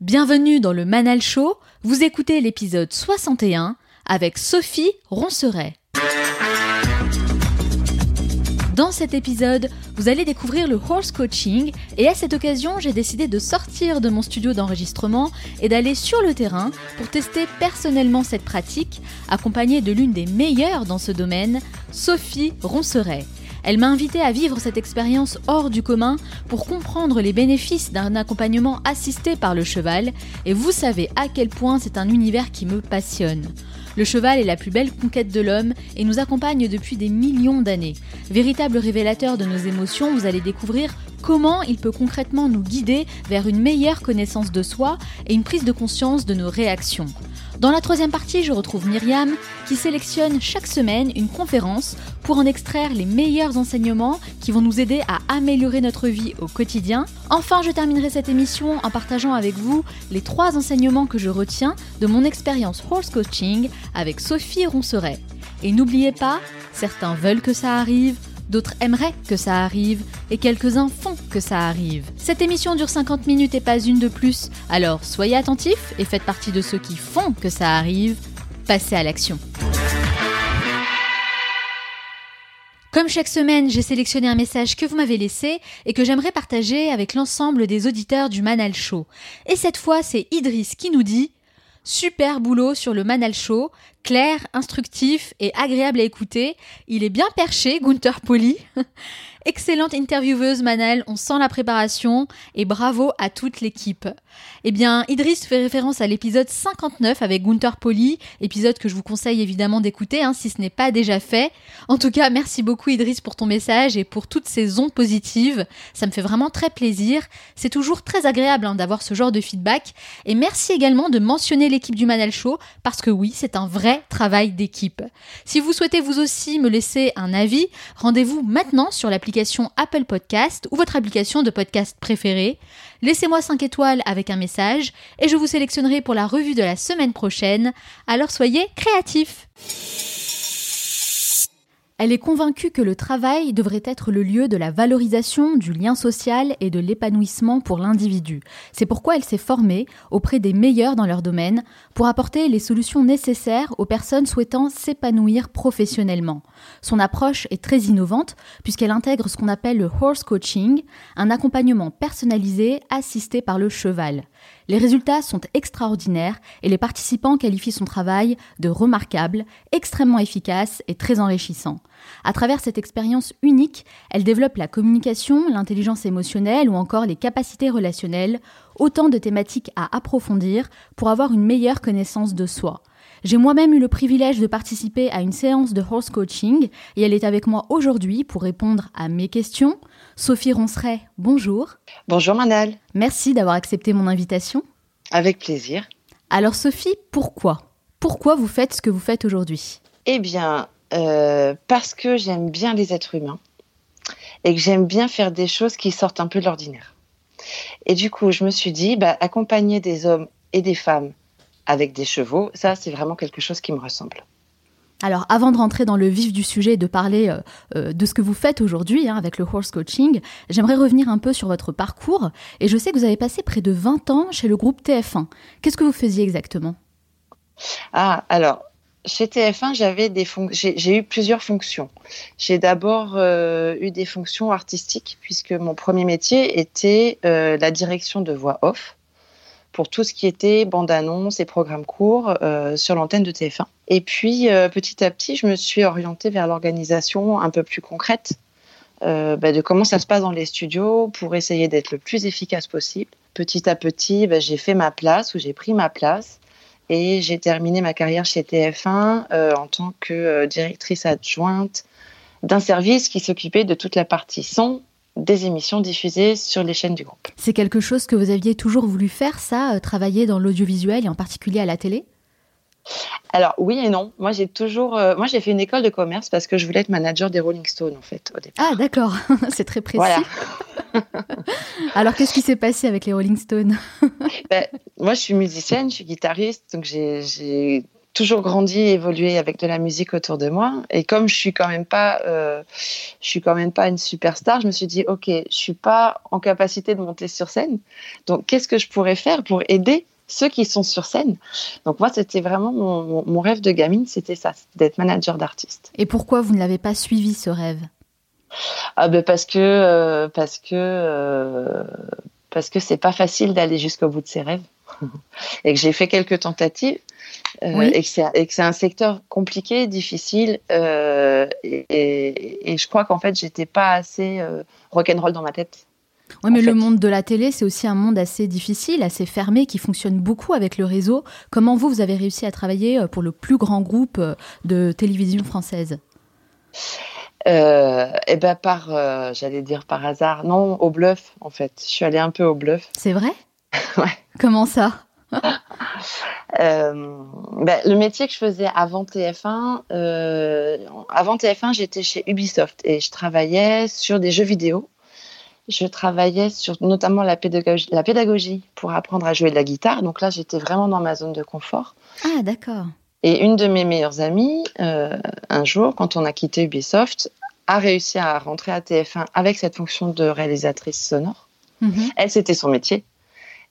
Bienvenue dans le Manal Show, vous écoutez l'épisode 61 avec Sophie Ronceret. Dans cet épisode, vous allez découvrir le horse coaching et à cette occasion, j'ai décidé de sortir de mon studio d'enregistrement et d'aller sur le terrain pour tester personnellement cette pratique, accompagnée de l'une des meilleures dans ce domaine, Sophie Ronceret. Elle m'a invité à vivre cette expérience hors du commun pour comprendre les bénéfices d'un accompagnement assisté par le cheval, et vous savez à quel point c'est un univers qui me passionne. Le cheval est la plus belle conquête de l'homme et nous accompagne depuis des millions d'années. Véritable révélateur de nos émotions, vous allez découvrir comment il peut concrètement nous guider vers une meilleure connaissance de soi et une prise de conscience de nos réactions. Dans la troisième partie, je retrouve Myriam qui sélectionne chaque semaine une conférence pour en extraire les meilleurs enseignements qui vont nous aider à améliorer notre vie au quotidien. Enfin, je terminerai cette émission en partageant avec vous les trois enseignements que je retiens de mon expérience horse coaching avec Sophie Ronceret. Et n'oubliez pas, certains veulent que ça arrive, d'autres aimeraient que ça arrive, et quelques-uns font que ça arrive. Cette émission dure 50 minutes et pas une de plus, alors soyez attentifs et faites partie de ceux qui font que ça arrive. Passez à l'action. Comme chaque semaine, j'ai sélectionné un message que vous m'avez laissé et que j'aimerais partager avec l'ensemble des auditeurs du Manal Show. Et cette fois, c'est Idriss qui nous dit Super boulot sur le Manal Show, clair, instructif et agréable à écouter. Il est bien perché, Gunther Poli. Excellente intervieweuse Manel, on sent la préparation et bravo à toute l'équipe. Eh bien, Idriss fait référence à l'épisode 59 avec Gunther Poli, épisode que je vous conseille évidemment d'écouter hein, si ce n'est pas déjà fait. En tout cas, merci beaucoup Idriss pour ton message et pour toutes ces ondes positives. Ça me fait vraiment très plaisir. C'est toujours très agréable hein, d'avoir ce genre de feedback. Et merci également de mentionner l'équipe du Manal Show parce que oui, c'est un vrai travail d'équipe. Si vous souhaitez vous aussi me laisser un avis, rendez-vous maintenant sur l'application Apple Podcast ou votre application de podcast préférée. Laissez-moi 5 étoiles avec un message et je vous sélectionnerai pour la revue de la semaine prochaine. Alors soyez créatifs elle est convaincue que le travail devrait être le lieu de la valorisation du lien social et de l'épanouissement pour l'individu. C'est pourquoi elle s'est formée auprès des meilleurs dans leur domaine pour apporter les solutions nécessaires aux personnes souhaitant s'épanouir professionnellement. Son approche est très innovante puisqu'elle intègre ce qu'on appelle le horse coaching, un accompagnement personnalisé assisté par le cheval. Les résultats sont extraordinaires et les participants qualifient son travail de remarquable, extrêmement efficace et très enrichissant. À travers cette expérience unique, elle développe la communication, l'intelligence émotionnelle ou encore les capacités relationnelles, autant de thématiques à approfondir pour avoir une meilleure connaissance de soi. J'ai moi-même eu le privilège de participer à une séance de horse coaching et elle est avec moi aujourd'hui pour répondre à mes questions. Sophie Ronceret, bonjour. Bonjour Manal. Merci d'avoir accepté mon invitation. Avec plaisir. Alors Sophie, pourquoi? Pourquoi vous faites ce que vous faites aujourd'hui? Eh bien, euh, parce que j'aime bien les êtres humains et que j'aime bien faire des choses qui sortent un peu de l'ordinaire. Et du coup, je me suis dit, bah, accompagner des hommes et des femmes avec des chevaux, ça, c'est vraiment quelque chose qui me ressemble. Alors, avant de rentrer dans le vif du sujet et de parler euh, euh, de ce que vous faites aujourd'hui hein, avec le horse coaching, j'aimerais revenir un peu sur votre parcours. Et je sais que vous avez passé près de 20 ans chez le groupe TF1. Qu'est-ce que vous faisiez exactement? Ah, alors, chez TF1, j'avais des j'ai eu plusieurs fonctions. J'ai d'abord euh, eu des fonctions artistiques puisque mon premier métier était la direction de voix off pour tout ce qui était bande-annonce et programmes courts euh, sur l'antenne de TF1. Et puis, euh, petit à petit, je me suis orientée vers l'organisation un peu plus concrète euh, bah, de comment ça se passe dans les studios pour essayer d'être le plus efficace possible. Petit à petit, bah, j'ai fait ma place ou j'ai pris ma place et j'ai terminé ma carrière chez TF1 en tant que directrice adjointe d'un service qui s'occupait de toute la partie son, des émissions diffusées sur les chaînes du groupe. C'est quelque chose que vous aviez toujours voulu faire, ça, euh, travailler dans l'audiovisuel et en particulier à la télé? Alors oui et non. Moi j'ai toujours, euh, moi j'ai fait une école de commerce parce que je voulais être manager des Rolling Stones en fait au départ. Ah d'accord, c'est très précis. Alors qu'est-ce qui s'est passé avec les Rolling Stones? Ben, Moi je suis musicienne, je suis guitariste, donc j'ai toujours grandi, évolué avec de la musique autour de moi. Et comme je suis quand même pas, euh, je suis quand même pas une superstar, je me suis dit, ok, je suis pas en capacité de monter sur scène. Donc, qu'est-ce que je pourrais faire pour aider ceux qui sont sur scène? Donc moi, c'était vraiment mon, mon, rêve de gamine, c'était ça, d'être manager d'artiste. Et pourquoi vous ne l'avez pas suivi ce rêve? Ah ben parce que euh, parce que euh, parce que c'est pas facile d'aller jusqu'au bout de ses rêves et que j'ai fait quelques tentatives euh, et que c'est un secteur compliqué, difficile euh, et, et, je crois qu'en fait j'étais pas assez euh, rock'n'roll dans ma tête. Oui, mais le monde de la télé, c'est aussi un monde assez difficile, assez fermé, qui fonctionne beaucoup avec le réseau. Comment vous, vous avez réussi à travailler pour le plus grand groupe de télévision française? Euh, et eh ben par, j'allais dire par hasard, non, au bluff en fait. Je suis allée un peu au bluff. C'est vrai? Ouais. Comment ça? Euh, ben, le métier que je faisais avant TF1, euh, avant TF1, j'étais chez Ubisoft et je travaillais sur des jeux vidéo. Je travaillais sur notamment la pédagogie, la pédagogie pour apprendre à jouer de la guitare. Donc là, j'étais vraiment dans ma zone de confort. Ah, d'accord. Et une de mes meilleures amies, euh, un jour, quand on a quitté Ubisoft, a réussi à rentrer à TF1 avec cette fonction de réalisatrice sonore. Mhm. Elle, c'était son métier.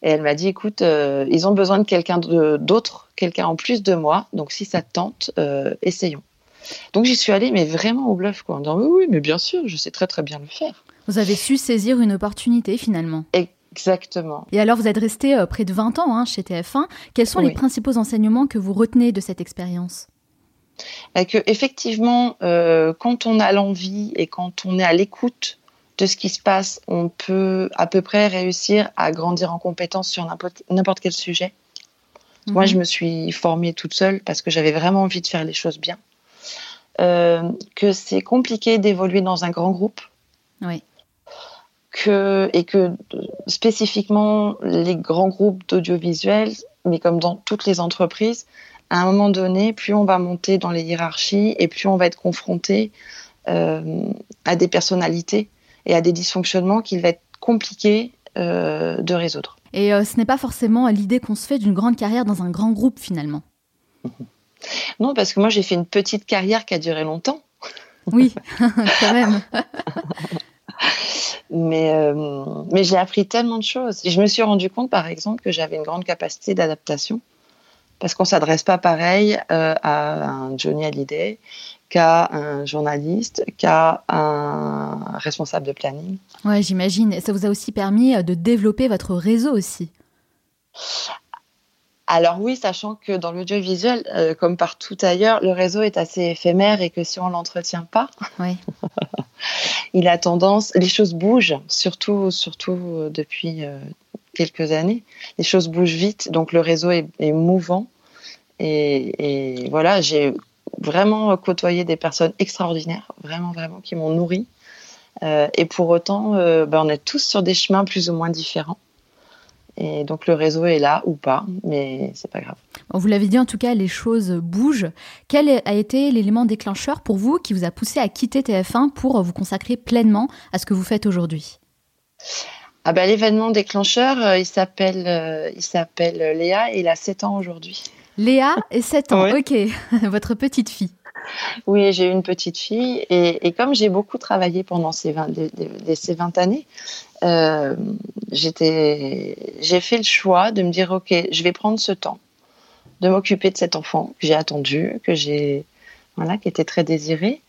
Et elle m'a dit, écoute, euh, ils ont besoin de quelqu'un d'autre, quelqu'un en plus de moi. Donc si ça te tente, euh, essayons. Donc j'y suis allée, mais vraiment au bluff, quoi, en disant, oui, oui, mais bien sûr, je sais très très bien le faire. Vous avez su saisir une opportunité finalement. Exactement. Et alors, vous êtes resté euh, près de 20 ans hein, chez TF1. Quels sont les principaux enseignements que vous retenez de cette expérience? Que, Effectivement, quand on a l'envie et quand on est à l'écoute de ce qui se passe, on peut à peu près réussir à grandir en compétence sur n'importe quel sujet. Moi, je mhm. me suis formée toute seule parce que j'avais vraiment envie de faire les choses bien. Euh, que c'est compliqué d'évoluer dans un grand groupe. Oui. Que, et que spécifiquement, les grands groupes d'audiovisuel, mais comme dans toutes les entreprises, à un moment donné, plus on va monter dans les hiérarchies et plus on va être confronté euh, à des personnalités et à des dysfonctionnements qu'il va être compliqué euh, de résoudre. Et euh, ce n'est pas forcément l'idée qu'on se fait d'une grande carrière dans un grand groupe finalement. Non, parce que moi j'ai fait une petite carrière qui a duré longtemps. Oui, quand même. mais euh, mais j'ai appris tellement de choses. Je me suis rendu compte, par exemple, que j'avais une grande capacité d'adaptation. Parce qu'on ne s'adresse pas pareil à un Johnny Hallyday qu'à un journaliste, qu'à un responsable de planning. Ouais, j'imagine. Ça vous a aussi permis euh, de développer votre réseau aussi? Alors oui, sachant que dans l'audiovisuel, euh, comme partout ailleurs, le réseau est assez éphémère et que si on l'entretient pas, il a tendance, les choses bougent, surtout, surtout euh, depuis quelques années. Les choses bougent vite, donc le réseau est, mouvant. Et, et voilà, j'ai vraiment côtoyer des personnes extraordinaires, vraiment, vraiment, qui m'ont nourri. Euh, et pour autant, euh, ben, on est tous sur des chemins plus ou moins différents. Et donc le réseau est là ou pas, mais c'est pas grave. vous l'avez dit, en tout cas, les choses bougent. Quel a été l'élément déclencheur pour vous qui vous a poussé à quitter TF1 pour vous consacrer pleinement à ce que vous faites aujourd'hui? Ah ben, L'événement déclencheur, euh, il s'appelle il s'appelle Léa et il a 7 ans aujourd'hui. Léa et 7 ans, ok. Votre petite fille. Oui, j'ai une petite fille et, comme j'ai beaucoup travaillé pendant ces 20, ces 20 années, euh, j'ai fait le choix de me dire, ok, je vais prendre ce temps de m'occuper de cet enfant que j'ai attendu, que j'ai, voilà, qui était très désiré.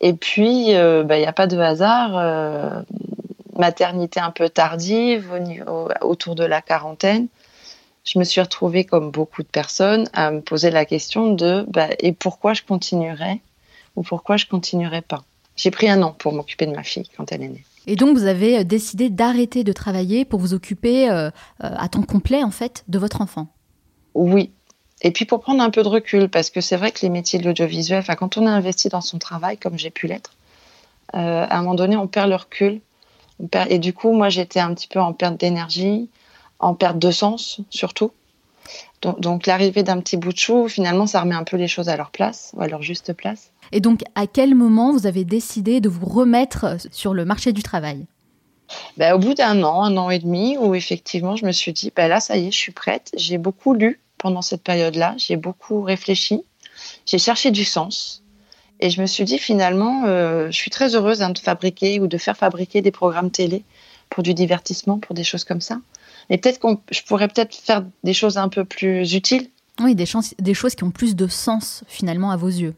Et puis, euh, bah, il n'y a pas de hasard, euh, maternité un peu tardive, autour de la quarantaine je me suis retrouvée, comme beaucoup de personnes, à me poser la question de bah, et pourquoi je continuerai ou pourquoi je continuerai pas? J'ai pris un an pour m'occuper de ma fille quand elle est née. Et donc vous avez euh, décidé d'arrêter de travailler pour vous occuper euh, euh, à temps complet en fait de votre enfant. Oui. Et puis pour prendre un peu de recul, parce que c'est vrai que les métiers de l'audiovisuel, quand on a investi dans son travail, comme j'ai pu l'être, à un moment donné on perd le recul. Et du coup moi j'étais un petit peu en perte d'énergie en perte de sens surtout. Donc, l'arrivée d'un petit bout de chou, finalement, ça remet un peu les choses à leur place, ou à leur juste place. Et donc, à quel moment vous avez décidé de vous remettre sur le marché du travail? Ben, Au bout d'un an, un an et demi, où effectivement, je me suis dit, ben là, ça y est, je suis prête. J'ai beaucoup lu pendant cette période-là. J'ai beaucoup réfléchi. J'ai cherché du sens. Et je me suis dit finalement, euh, je suis très heureuse hein, de fabriquer ou de faire fabriquer des programmes télé pour du divertissement, pour des choses comme ça. Mais peut-être qu'on, je pourrais peut-être faire des choses un peu plus utiles. Oui, des, des choses qui ont plus de sens finalement à vos yeux.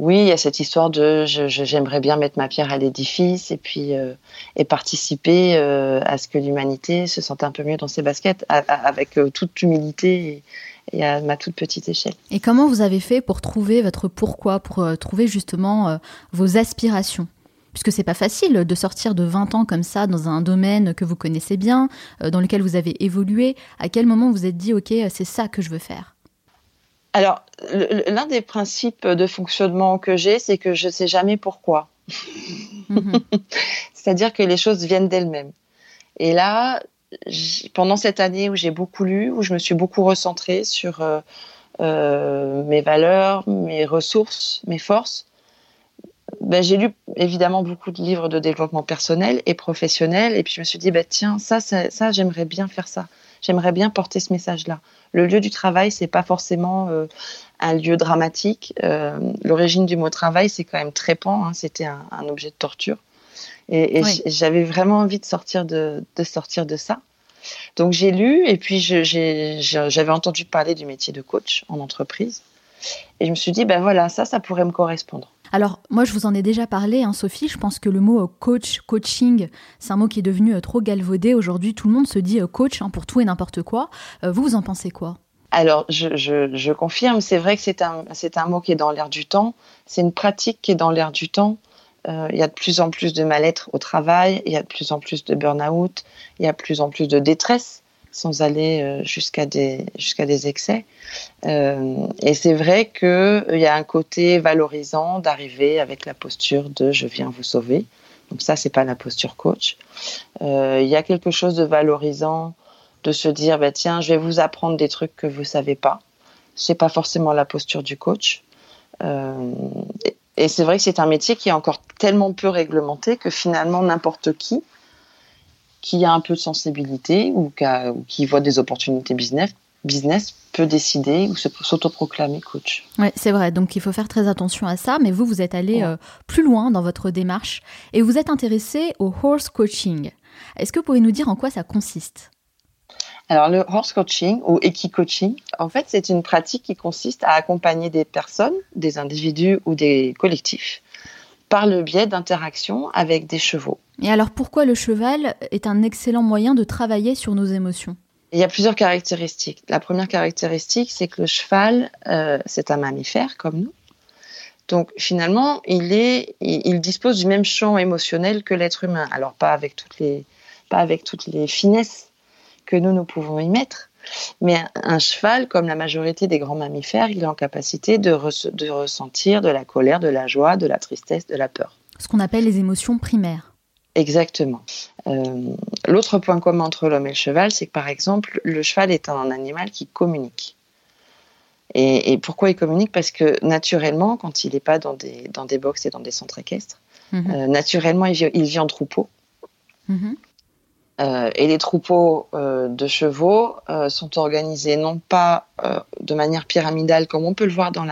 Oui, il y a cette histoire de j'aimerais bien mettre ma pierre à l'édifice et puis euh, et participer euh, à ce que l'humanité se sente un peu mieux dans ses baskets avec toute humilité et à ma toute petite échelle. Et comment vous avez fait pour trouver votre pourquoi, pour euh, trouver justement euh, vos aspirations? Puisque c'est pas facile de sortir de 20 ans comme ça dans un domaine que vous connaissez bien, euh, dans lequel vous avez évolué. À quel moment vous êtes dit, OK, c'est ça que je veux faire? Alors, l'un des principes de fonctionnement que j'ai, c'est que je sais jamais pourquoi. Mhm. C'est-à-dire que les choses viennent d'elles-mêmes. Et là, pendant cette année où j'ai beaucoup lu, où je me suis beaucoup recentrée sur euh, euh, mes valeurs, mes ressources, mes forces, ben, j'ai lu évidemment beaucoup de livres de développement personnel et professionnel, et puis je me suis dit, ben, tiens, ça, ça, j'aimerais bien faire ça. J'aimerais bien porter ce message-là. Le lieu du travail, c'est pas forcément euh, un lieu dramatique. L'origine du mot travail, c'est quand même trépant. Hein, C'était un, un, objet de torture. Et, j'avais vraiment envie de sortir de, de sortir de ça. Donc j'ai lu et puis j'avais entendu parler du métier de coach en entreprise. Et je me suis dit, ben voilà, ça, ça pourrait me correspondre. Alors, moi, je vous en ai déjà parlé, hein, Sophie. Je pense que le mot euh, coach, coaching, c'est un mot qui est devenu euh, trop galvaudé. Aujourd'hui, tout le monde se dit euh, coach hein, pour tout et n'importe quoi. vous, vous en pensez quoi? Alors, je, confirme, c'est vrai que c'est un, mot qui est dans l'air du temps, c'est une pratique qui est dans l'air du temps. Il y a de plus en plus de mal-être au travail, il y a de plus en plus de burn-out, il y a de plus en plus de détresse, sans aller euh, jusqu'à des, des excès. Euh, et c'est vrai qu'il y a un côté valorisant d'arriver avec la posture de je viens vous sauver. Donc ça, c'est pas la posture coach. Il y a quelque chose de valorisant de se dire, bah, tiens, je vais vous apprendre des trucs que vous savez pas. C'est pas forcément la posture du coach. Euh, et c'est vrai que c'est un métier qui est encore tellement peu réglementé que finalement n'importe qui qui a un peu de sensibilité ou qui, voit des opportunités business, business peut décider ou s'autoproclamer coach. Oui, c'est vrai. Donc il faut faire très attention à ça. Mais vous, vous êtes allé euh, plus loin dans votre démarche et vous êtes intéressé au horse coaching. Est-ce que vous pouvez nous dire en quoi ça consiste? Alors le horse coaching ou equi-coaching, en fait, c'est une pratique qui consiste à accompagner des personnes, des individus ou des collectifs par le biais d'interactions avec des chevaux. Et alors pourquoi le cheval est un excellent moyen de travailler sur nos émotions? Il y a plusieurs caractéristiques. La première caractéristique, c'est que le cheval, euh, c'est un mammifère comme nous. Donc finalement, il, est, il, dispose du même champ émotionnel que l'être humain. Alors pas avec toutes les, pas avec toutes les finesses que nous, nous pouvons y mettre. Mais un cheval, comme la majorité des grands mammifères, il est en capacité de, de ressentir de la colère, de la joie, de la tristesse, de la peur. Ce qu'on appelle les émotions primaires. Exactement. Euh, l'autre point commun entre l'homme et le cheval, c'est que par exemple, le cheval est un animal qui communique. Et, pourquoi il communique? Parce que naturellement, quand il n'est pas dans des, dans des box et dans des centres équestres, mhm. euh, naturellement, il vit, en troupeau. Mhm. Euh, et les troupeaux euh, de chevaux euh, sont organisés non pas de manière pyramidale comme on peut le voir dans,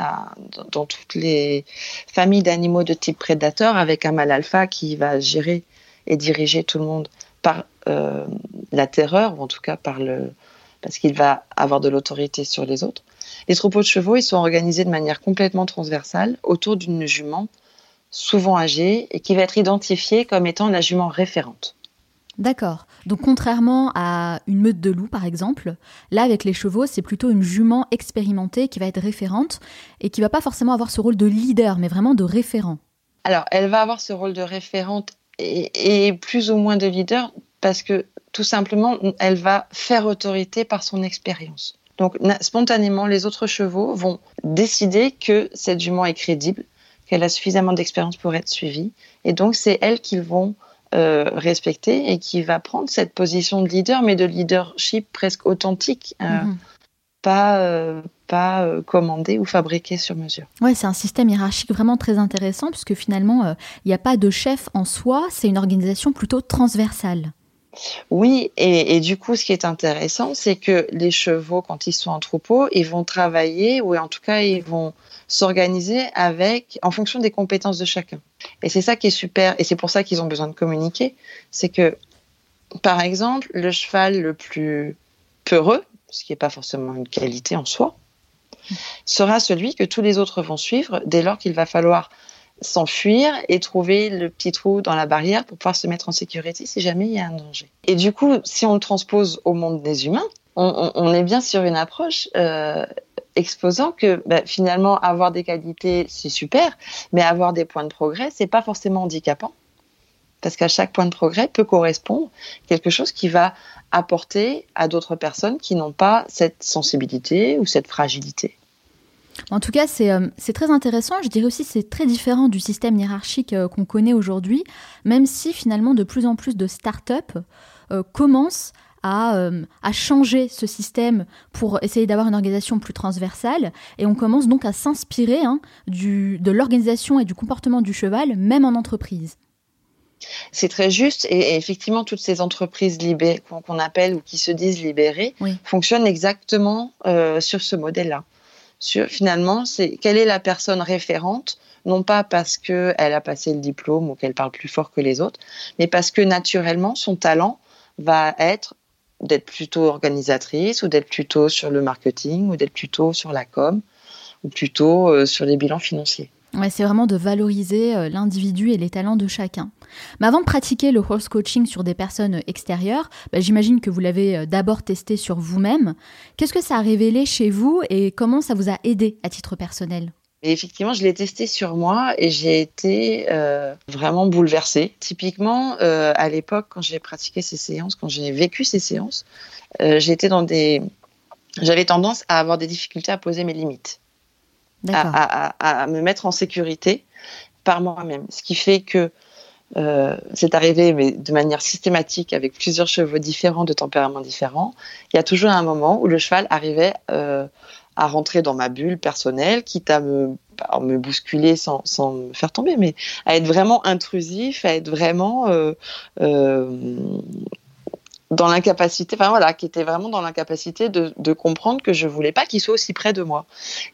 toutes les familles d'animaux de type prédateur avec un mâle alpha qui va gérer et diriger tout le monde par la terreur ou en tout cas parce qu'il va avoir de l'autorité sur les autres. Les troupeaux de chevaux ils sont organisés de manière complètement transversale autour d'une jument souvent âgée et qui va être identifiée comme étant la jument référente. D'accord. Donc contrairement à une meute de loups par exemple, là avec les chevaux, c'est plutôt une jument expérimentée qui va être référente et qui va pas forcément avoir ce rôle de leader, mais vraiment de référent. Alors, elle va avoir ce rôle de référente et, plus ou moins de leader parce que tout simplement, elle va faire autorité par son expérience. Donc spontanément, les autres chevaux vont décider que cette jument est crédible, qu'elle a suffisamment d'expérience pour être suivie, et donc c'est elles qui vont euh, respecté et qui va prendre cette position de leader, mais de leadership presque authentique. Euh, mhm. Pas, euh, pas commandé ou fabriqué sur mesure. Ouais, c'est un système hiérarchique vraiment très intéressant puisque finalement, il n'y a pas de chef en soi, c'est une organisation plutôt transversale. Oui, et, du coup, ce qui est intéressant, c'est que les chevaux, quand ils sont en troupeau, ils vont travailler, ou en tout cas, ils vont s'organiser avec, en fonction des compétences de chacun. Et c'est ça qui est super, et c'est pour ça qu'ils ont besoin de communiquer. C'est que, par exemple, le cheval le plus peureux, ce qui n'est pas forcément une qualité en soi, sera celui que tous les autres vont suivre dès lors qu'il va falloir s'enfuir et trouver le petit trou dans la barrière pour pouvoir se mettre en sécurité si jamais il y a un danger. Et du coup, si on le transpose au monde des humains, on, est bien sur une approche euh, exposant que bah, finalement avoir des qualités c'est super, mais avoir des points de progrès c'est pas forcément handicapant parce qu'à chaque point de progrès peut correspondre quelque chose qui va apporter à d'autres personnes qui n'ont pas cette sensibilité ou cette fragilité. En tout cas, euh, c'est très intéressant. Je dirais aussi c'est très différent du système hiérarchique euh, qu'on connaît aujourd'hui, même si finalement de plus en plus de start-up euh, commencent à, changer ce système pour essayer d'avoir une organisation plus transversale. Et on commence donc à s'inspirer hein, de l'organisation et du comportement du cheval, même en entreprise. C'est très juste et, effectivement toutes ces entreprises qu'on appelle ou qui se disent libérées fonctionnent exactement sur ce modèle-là finalement, c'est quelle est la personne référente, non pas parce qu'elle a passé le diplôme ou qu'elle parle plus fort que les autres, mais parce que naturellement, son talent va être d'être plutôt organisatrice ou d'être plutôt sur le marketing ou d'être plutôt sur la com ou plutôt euh, sur les bilans financiers. Ouais, c'est vraiment de valoriser euh, l'individu et les talents de chacun. Mais avant de pratiquer le horse coaching sur des personnes extérieures, bah, j'imagine que vous l'avez euh, d'abord testé sur vous-même. Qu'est-ce que ça a révélé chez vous et comment ça vous a aidé à titre personnel? Effectivement, je l'ai testé sur moi et j'ai été euh, vraiment bouleversée. Typiquement, à l'époque, quand j'ai pratiqué ces séances, quand j'ai vécu ces séances, j'étais dans des, j'avais tendance à avoir des difficultés à poser mes limites à, me mettre en sécurité par moi-même. Ce qui fait que euh, c'est arrivé, mais de manière systématique, avec plusieurs chevaux différents, de tempéraments différents. Il y a toujours un moment où le cheval arrivait euh, à rentrer dans ma bulle personnelle, quitte à me, me bousculer sans, sans, me faire tomber, mais à être vraiment intrusif, à être vraiment euh, dans l'incapacité, enfin voilà, qui était vraiment dans l'incapacité de, comprendre que je voulais pas qu'il soit aussi près de moi.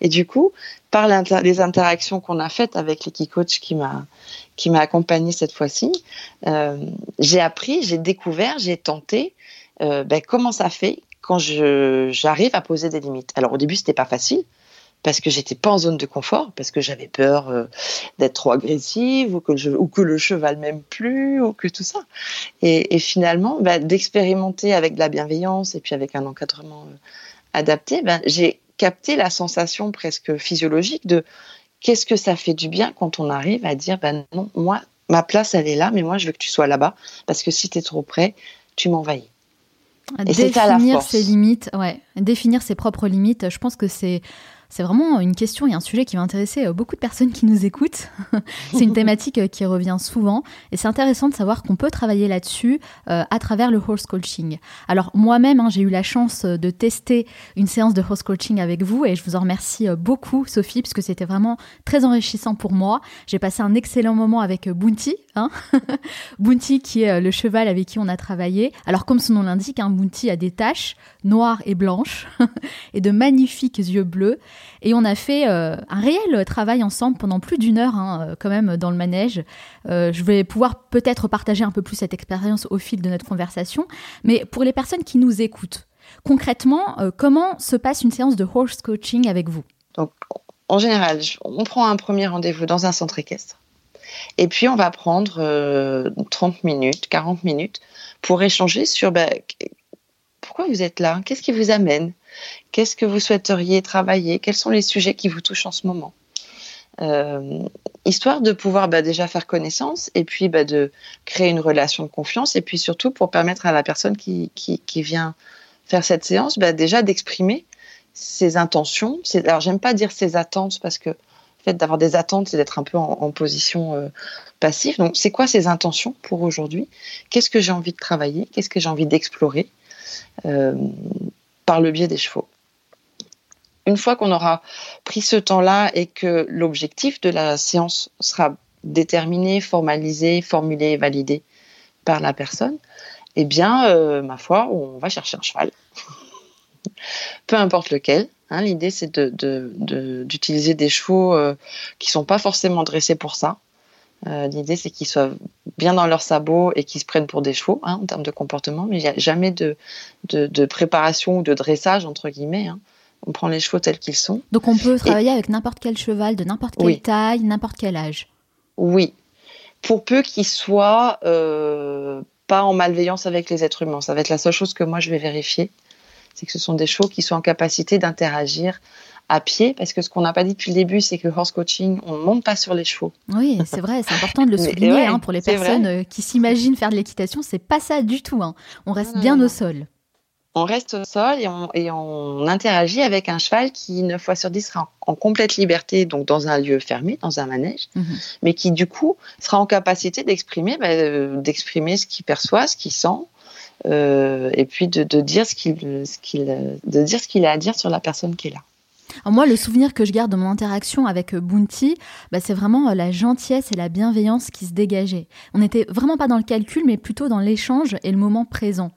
Et du coup, par les interactions qu'on a faites avec l'équipe coach qui m'a qui m'a accompagnée cette fois-ci, euh, j'ai appris, j'ai découvert, j'ai tenté euh, ben, comment ça fait quand j'arrive à poser des limites. Alors au début, c'était pas facile parce que j'étais pas en zone de confort, parce que j'avais peur euh, d'être trop agressive ou que, le cheval m'aime plus ou que tout ça. Et, finalement, bah, d'expérimenter avec de la bienveillance et puis avec un encadrement euh, adapté, bah, j'ai capté la sensation presque physiologique de qu'est-ce que ça fait du bien quand on arrive à dire ben non, moi, ma place elle est là, mais moi je veux que tu sois là-bas parce que si tu es trop près, tu m'envahis. Et définir ses limites, ouais, définir ses propres limites, je pense que c'est c'est vraiment une question et un sujet qui va intéresser euh, beaucoup de personnes qui nous écoutent. c'est une thématique euh, qui revient souvent et c'est intéressant de savoir qu'on peut travailler là-dessus euh, à travers le horse coaching. Alors moi-même, hein, j'ai eu la chance de tester une séance de horse coaching avec vous et je vous en remercie beaucoup, Sophie, parce que c'était vraiment très enrichissant pour moi. J'ai passé un excellent moment avec Bounty, hein Bounty qui est le cheval avec qui on a travaillé. Alors comme son nom l'indique, hein, Bounty a des taches noires et blanches et de magnifiques yeux bleus. Et on a fait euh, un réel travail ensemble pendant plus d'une heure, hein, euh, quand même, dans le manège. Euh, je vais pouvoir peut-être partager un peu plus cette expérience au fil de notre conversation. Mais pour les personnes qui nous écoutent, concrètement, comment se passe une séance de horse coaching avec vous? Donc, en général, on prend un premier rendez-vous dans un centre équestre. Et puis, on va prendre 30 minutes, 40 minutes pour échanger sur bah, pourquoi vous êtes là, qu'est-ce qui vous amène, Qu'est-ce que vous souhaiteriez travailler? Quels sont les sujets qui vous touchent en ce moment? Euh, histoire de pouvoir bah, déjà faire connaissance et puis bah, de créer une relation de confiance et puis surtout pour permettre à la personne qui, vient faire cette séance bah, déjà d'exprimer ses intentions. Alors j'aime pas dire ses attentes parce que le fait d'avoir des attentes c'est d'être un peu en, position euh, passive. Donc c'est quoi ses intentions pour aujourd'hui? Qu'est-ce que j'ai envie de travailler? Qu'est-ce que j'ai envie d'explorer? Euh, par le biais des chevaux. Une fois qu'on aura pris ce temps-là et que l'objectif de la séance sera déterminé, formalisé, formulé, validé par la personne, eh bien, ma foi, on va chercher un cheval. Peu importe lequel. Hein, L'idée, c'est d'utiliser de, de, des chevaux qui sont pas forcément dressés pour ça. Euh, l'idée, c'est qu'ils soient bien dans leurs sabots et qu'ils se prennent pour des chevaux hein, en termes de comportement, mais il n'y a jamais de, de, préparation ou de dressage, entre guillemets. Hein. On prend les chevaux tels qu'ils sont. Donc on peut travailler avec n'importe quel cheval, de n'importe quelle taille, n'importe quel âge. Oui, pour peu qu'ils soient euh, pas en malveillance avec les êtres humains. Ça va être la seule chose que moi je vais vérifier. C'est que ce sont des chevaux qui sont en capacité d'interagir à pied, parce que ce qu'on n'a pas dit depuis le début, c'est que horse coaching, on ne monte pas sur les chevaux. Oui, c'est vrai, c'est important de le souligner hein, pour les personnes euh, qui s'imaginent faire de l'équitation, c'est pas ça du tout. Hein. On reste bien au sol. On reste au sol et on, et on, interagit avec un cheval qui, 9 fois sur 10, sera en, complète liberté, donc dans un lieu fermé, dans un manège, mhm. mais qui, du coup, sera en capacité d'exprimer bah, euh, d'exprimer ce qu'il perçoit, ce qu'il sent, euh, et puis de, de dire ce qu'il de dire ce qu'il a à dire sur la personne qui est là moi, le souvenir que je garde de mon interaction avec euh, Bounty, bah, c'est vraiment euh, la gentillesse et la bienveillance qui se dégageaient. On n'était vraiment pas dans le calcul, mais plutôt dans l'échange et le moment présent.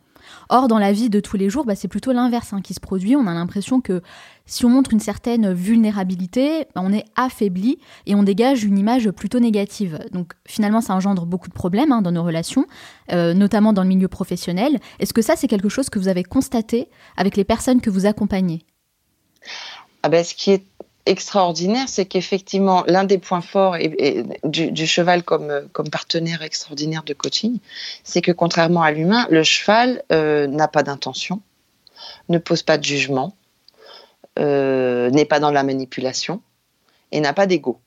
Or, dans la vie de tous les jours, bah, c'est plutôt l'inverse hein, qui se produit. On a l'impression que si on montre une certaine vulnérabilité, bah, on est affaibli et on dégage une image plutôt négative. Donc finalement, ça engendre beaucoup de problèmes hein, dans nos relations, euh, notamment dans le milieu professionnel. Est-ce que ça, c'est quelque chose que vous avez constaté avec les personnes que vous accompagnez? Ah ben, ce qui est extraordinaire, c'est qu'effectivement, l'un des points forts du, cheval comme, comme partenaire extraordinaire de coaching, c'est que contrairement à l'humain, le cheval euh, n'a pas d'intention, ne pose pas de jugement, euh, n'est pas dans la manipulation et n'a pas d'ego.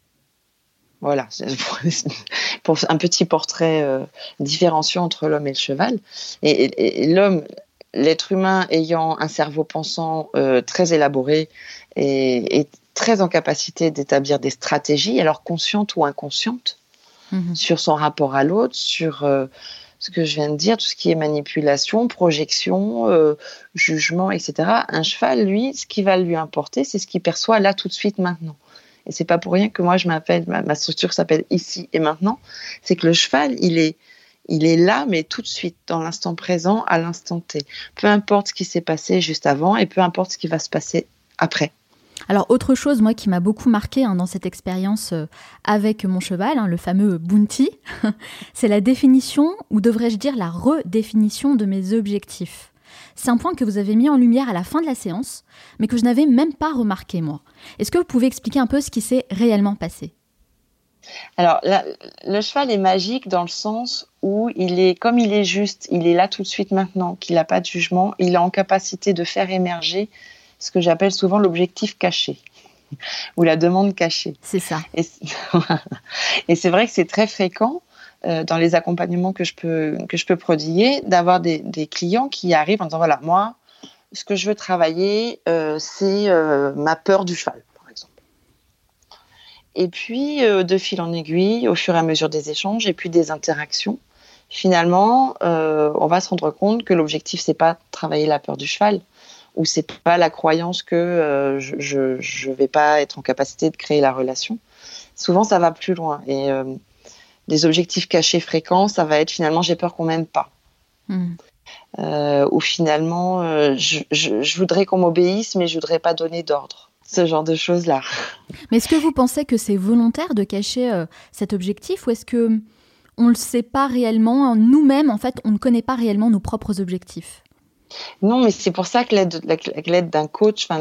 Voilà, pour un petit portrait euh, différenciant entre l'homme et le cheval. et l'homme, l'être humain ayant un cerveau pensant très élaboré et, très en capacité d'établir des stratégies, alors conscientes ou inconscientes, mhm. sur son rapport à l'autre, sur euh, ce que je viens de dire, tout ce qui est manipulation, projection, euh, jugement, etc. Un cheval, lui, ce qui va lui importer, c'est ce qu'il perçoit là tout de suite maintenant. Et c'est pas pour rien que moi je m'appelle, ma structure s'appelle ici et maintenant. C'est que le cheval, il est il est là, mais tout de suite, dans l'instant présent, à l'instant T. Peu importe ce qui s'est passé juste avant et peu importe ce qui va se passer après. Alors autre chose, moi, qui m'a beaucoup marqué hein, dans cette expérience euh, avec mon cheval, hein, le fameux Bounty, c'est la définition, ou devrais-je dire la redéfinition de mes objectifs. C'est un point que vous avez mis en lumière à la fin de la séance, mais que je n'avais même pas remarqué, moi. Est-ce que vous pouvez expliquer un peu ce qui s'est réellement passé? Alors, le cheval est magique dans le sens où il est, comme il est juste, il est là tout de suite maintenant, qu'il n'a pas de jugement, il est en capacité de faire émerger ce que j'appelle souvent l'objectif caché ou la demande cachée. C'est ça. Et, c'est vrai que c'est très fréquent euh, dans les accompagnements que je peux, que je peux prodiguer d'avoir des, clients qui arrivent en disant voilà, moi, ce que je veux travailler, euh, c'est euh, ma peur du cheval. Et puis, de fil en aiguille, au fur et à mesure des échanges et puis des interactions, finalement, on va se rendre compte que l'objectif, c'est pas travailler la peur du cheval, ou c'est pas la croyance que euh, je ne vais pas être en capacité de créer la relation. Souvent, ça va plus loin. Et des objectifs cachés fréquents, ça va être finalement, j'ai peur qu'on m'aime pas. Hmm. ou finalement, je, je voudrais qu'on m'obéisse, mais je voudrais pas donner d'ordre ce genre de choses-là. Mais est-ce que vous pensez que c'est volontaire de cacher euh, cet objectif ou est-ce que on le sait pas réellement nous-mêmes en fait on ne connaît pas réellement nos propres objectifs? Non, mais c'est pour ça que l'aide d'un coach, enfin,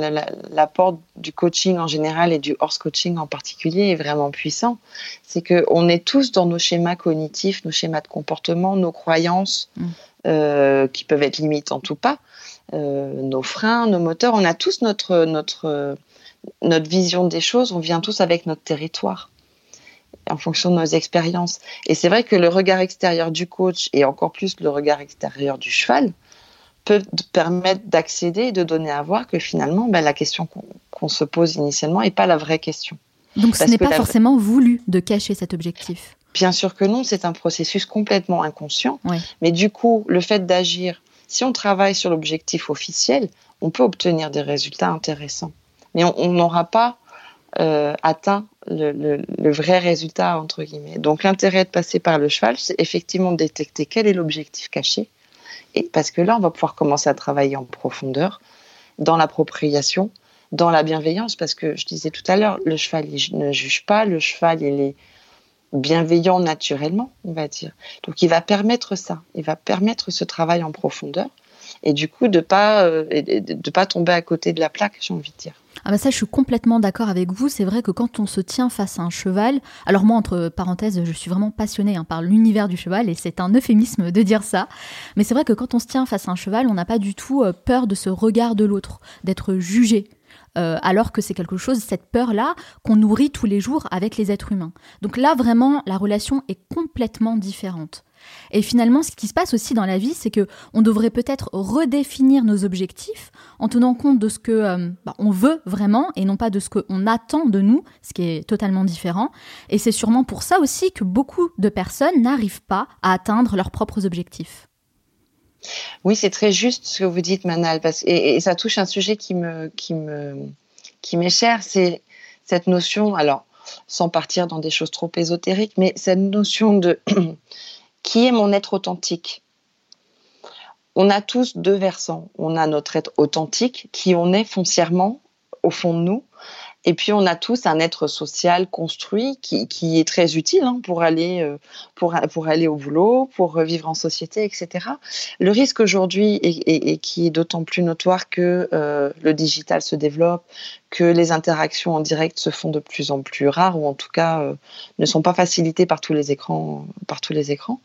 l'apport du coaching en général et du horse coaching en particulier est vraiment puissant. C'est qu'on est tous dans nos schémas cognitifs, nos schémas de comportement, nos croyances, mm. euh, qui peuvent être limitantes ou pas, euh, nos freins, nos moteurs. On a tous notre, notre, notre vision des choses, on vient tous avec notre territoire en fonction de nos expériences. Et c'est vrai que le regard extérieur du coach et encore plus le regard extérieur du cheval peut permettre d'accéder et de donner à voir que finalement, ben, la question qu'on se pose initialement n'est pas la vraie question. Donc ce n'est pas forcément voulu de cacher cet objectif. Bien sûr que non, c'est un processus complètement inconscient. Mais du coup, le fait d'agir, si on travaille sur l'objectif officiel, on peut obtenir des résultats intéressants mais on n'aura pas euh, atteint le, vrai résultat, entre guillemets. Donc l'intérêt de passer par le cheval, c'est effectivement de détecter quel est l'objectif caché Et parce que là, on va pouvoir commencer à travailler en profondeur dans l'appropriation, dans la bienveillance, parce que je disais tout à l'heure, le cheval ne juge pas, le cheval est bienveillant naturellement, on va dire. Donc il va permettre ça, il va permettre ce travail en profondeur et du coup de pas euh, de pas tomber à côté de la plaque, j'ai envie de dire. Ah bah ça, je suis complètement d'accord avec vous. C'est vrai que quand on se tient face à un cheval, alors moi, entre parenthèses, je suis vraiment passionnée hein, par l'univers du cheval et c'est un euphémisme de dire ça. Mais c'est vrai que quand on se tient face à un cheval, on n'a pas du tout euh, peur de ce regard de l'autre, d'être jugé. Euh, alors que c'est quelque chose, cette peur-là, qu'on nourrit tous les jours avec les êtres humains. Donc là, vraiment, la relation est complètement différente. Et finalement, ce qui se passe aussi dans la vie, c'est que on devrait peut-être redéfinir nos objectifs en tenant compte de ce que euh, bah, on veut vraiment et non pas de ce qu'on attend de nous, ce qui est totalement différent. Et c'est sûrement pour ça aussi que beaucoup de personnes n'arrivent pas à atteindre leurs propres objectifs. Oui, c'est très juste ce que vous dites, Manal, et, ça touche un sujet qui me, qui me, qui m'est cher, c'est cette notion. Alors, sans partir dans des choses trop ésotériques, mais cette notion de qui est mon être authentique? On a tous deux versants. On a notre être authentique, qui on est foncièrement au fond de nous, et puis on a tous un être social construit qui, est très utile hein, pour aller euh, pour, pour aller au boulot, pour vivre en société, etc. Le risque aujourd'hui et, qui est d'autant plus notoire que euh, le digital se développe, que les interactions en direct se font de plus en plus rares ou en tout cas euh, ne sont pas facilitées par tous les écrans, par tous les écrans,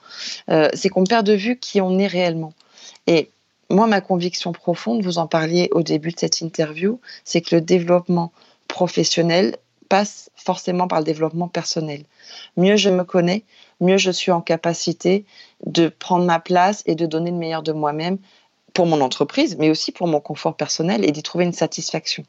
c'est qu'on perd de vue qui on est réellement. Et moi, ma conviction profonde, vous en parliez au début de cette interview, c'est que le développement professionnel passe forcément par le développement personnel. Mieux je me connais, mieux je suis en capacité de prendre ma place et de donner le meilleur de moi-même pour mon entreprise, mais aussi pour mon confort personnel et d'y trouver une satisfaction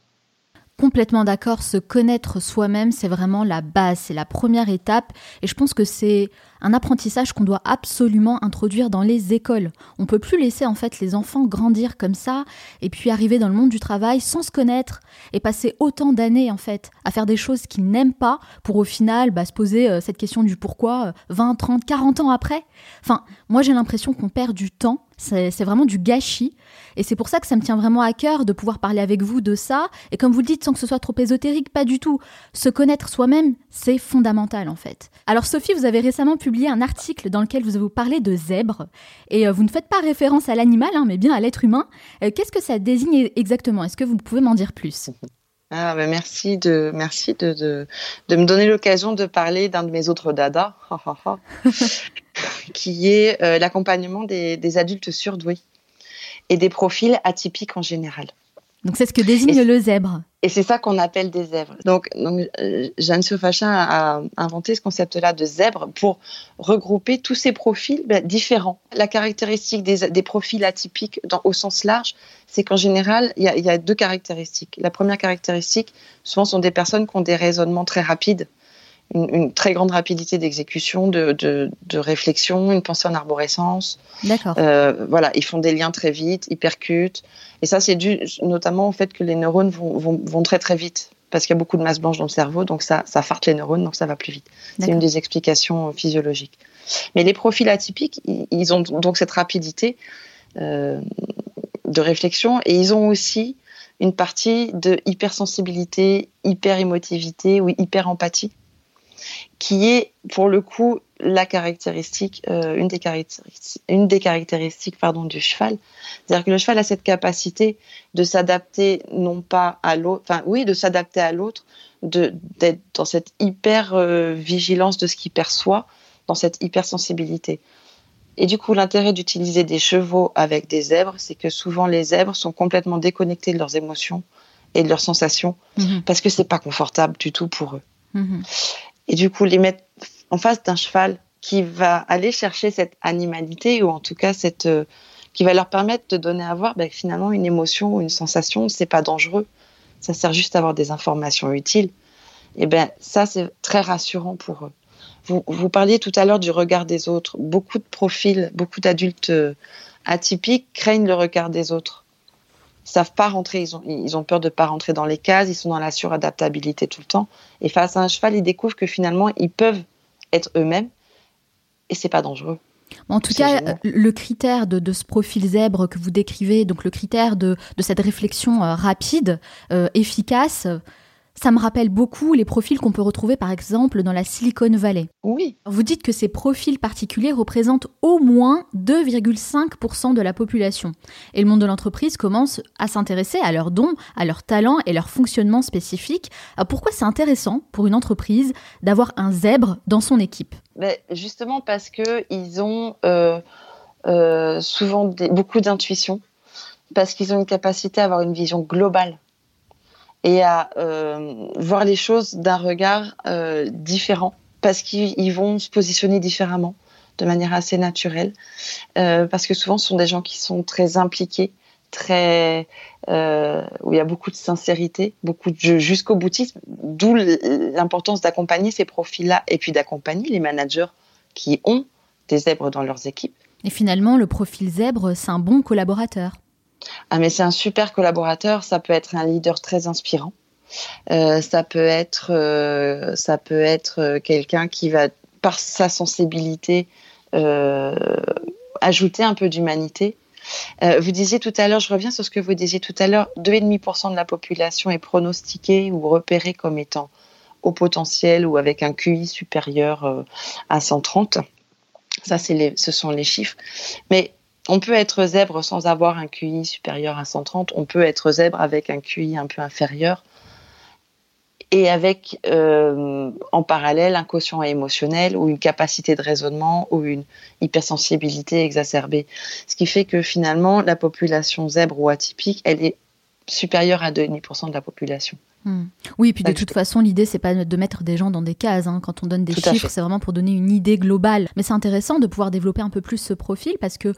complètement d'accord, se connaître soi-même, c'est vraiment la base, c'est la première étape. Et je pense que c'est un apprentissage qu'on doit absolument introduire dans les écoles. On peut plus laisser en fait les enfants grandir comme ça et puis arriver dans le monde du travail sans se connaître et passer autant d'années en fait à faire des choses qu'ils n'aiment pas pour au final bah, se poser euh, cette question du pourquoi 20, 30, 40 ans après. Enfin, moi j'ai l'impression qu'on perd du temps c'est vraiment du gâchis. Et c'est pour ça que ça me tient vraiment à cœur de pouvoir parler avec vous de ça. Et comme vous le dites, sans que ce soit trop ésotérique, pas du tout. Se connaître soi-même, c'est fondamental en fait. Alors Sophie, vous avez récemment publié un article dans lequel vous vous parlez de zèbre. Et euh, vous ne faites pas référence à l'animal, hein, mais bien à l'être humain. Euh, qu'est-ce que ça désigne exactement? Est-ce que vous pouvez m'en dire plus? Ah, ben merci de merci de, de me donner l'occasion de parler d'un de mes autres dadas, qui est euh, l'accompagnement des, des, adultes surdoués et des profils atypiques en général. Donc c'est ce que désigne le zèbre. Et c'est ça qu'on appelle des zèbres. Donc, donc euh, Jeanne Sofachin a inventé ce concept-là de zèbre pour regrouper tous ces profils ben, différents. La caractéristique des, des profils atypiques dans, au sens large, c'est qu'en général, il y, a, y, a, deux caractéristiques. La première caractéristique, souvent, sont des personnes qui ont des raisonnements très rapides une, très grande rapidité d'exécution, de, de, de, réflexion, une pensée en arborescence. D'accord. Euh, voilà, ils font des liens très vite, ils percutent. Et ça, c'est dû notamment au fait que les neurones vont, vont, vont très très vite parce qu'il y a beaucoup de masse blanche dans le cerveau, donc ça, ça farte les neurones, donc ça va plus vite. C'est une des explications physiologiques. Mais les profils atypiques, ils ont donc cette rapidité euh, de réflexion et ils ont aussi une partie de hypersensibilité, hyper-émotivité ou hyper-empathie qui est pour le coup la caractéristique, euh, une, des caractéristiques, une des caractéristiques pardon, du cheval. C'est-à-dire que le cheval a cette capacité de s'adapter non pas à l'autre, enfin oui, de s'adapter à l'autre, d'être dans cette hyper euh, vigilance de ce qu'il perçoit, dans cette hypersensibilité. Et du coup, l'intérêt d'utiliser des chevaux avec des zèbres, c'est que souvent les zèbres sont complètement déconnectés de leurs émotions et de leurs sensations, mmh parce que c'est pas confortable du tout pour eux. Mmh et du coup les mettre en face d'un cheval qui va aller chercher cette animalité ou en tout cas cette euh, qui va leur permettre de donner à voir ben, finalement une émotion ou une sensation c'est pas dangereux. Ça sert juste à avoir des informations utiles. Et ben ça c'est très rassurant pour eux. Vous, vous parliez tout à l'heure du regard des autres. Beaucoup de profils beaucoup d'adultes euh, atypiques craignent le regard des autres savent pas rentrer, ils ont, ils ont peur de pas rentrer dans les cases, ils sont dans la suradaptabilité tout le temps. Et face à un cheval, ils découvrent que finalement, ils peuvent être eux-mêmes et c'est pas dangereux. En tout cas, le critère de, ce profil zèbre que vous décrivez, donc le critère de, cette réflexion rapide, efficace, ça me rappelle beaucoup les profils qu'on peut retrouver par exemple dans la Silicon Valley. Oui. Vous dites que ces profils particuliers représentent au moins 2,5% de la population. Et le monde de l'entreprise commence à s'intéresser à leurs dons, à leurs talents et leur fonctionnement spécifique. pourquoi c'est intéressant pour une entreprise d'avoir un zèbre dans son équipe? Mais Justement parce qu'ils ont euh, euh, souvent beaucoup d'intuition, parce qu'ils ont une capacité à avoir une vision globale et à euh, voir les choses d'un regard euh, différent. Parce qu'ils vont se positionner différemment de manière assez naturelle. Euh, parce que souvent ce sont des gens qui sont très impliqués très où il y a beaucoup de sincérité beaucoup de jusqu'au boutisme. D'où l'importance d'accompagner ces profils-là et puis d'accompagner les managers qui ont des zèbres dans leurs équipes. Et finalement le profil zèbre c'est un bon collaborateur ah, mais c'est un super collaborateur. Ça peut être un leader très inspirant. Euh, ça peut être, euh, être euh, quelqu'un qui va, par sa sensibilité, ajouter un peu d'humanité. vous disiez tout à l'heure, je reviens sur ce que vous disiez tout à l'heure, 2,5% de la population est pronostiquée ou repérée comme étant au potentiel ou avec un QI supérieur à 130. Ça, c'est ce sont les chiffres. Mais on peut être zèbre sans avoir un QI supérieur à 130, on peut être zèbre avec un QI un peu inférieur et avec euh, en parallèle un quotient émotionnel ou une capacité de raisonnement ou une hypersensibilité exacerbée. Ce qui fait que finalement, la population zèbre ou atypique, elle est supérieure à 2,5% de la population. Hmm. Oui, et puis de toute façon, l'idée, c'est pas de mettre des gens dans des cases. Hein. Quand on donne des chiffres, c'est vraiment pour donner une idée globale. Mais c'est intéressant de pouvoir développer un peu plus ce profil parce que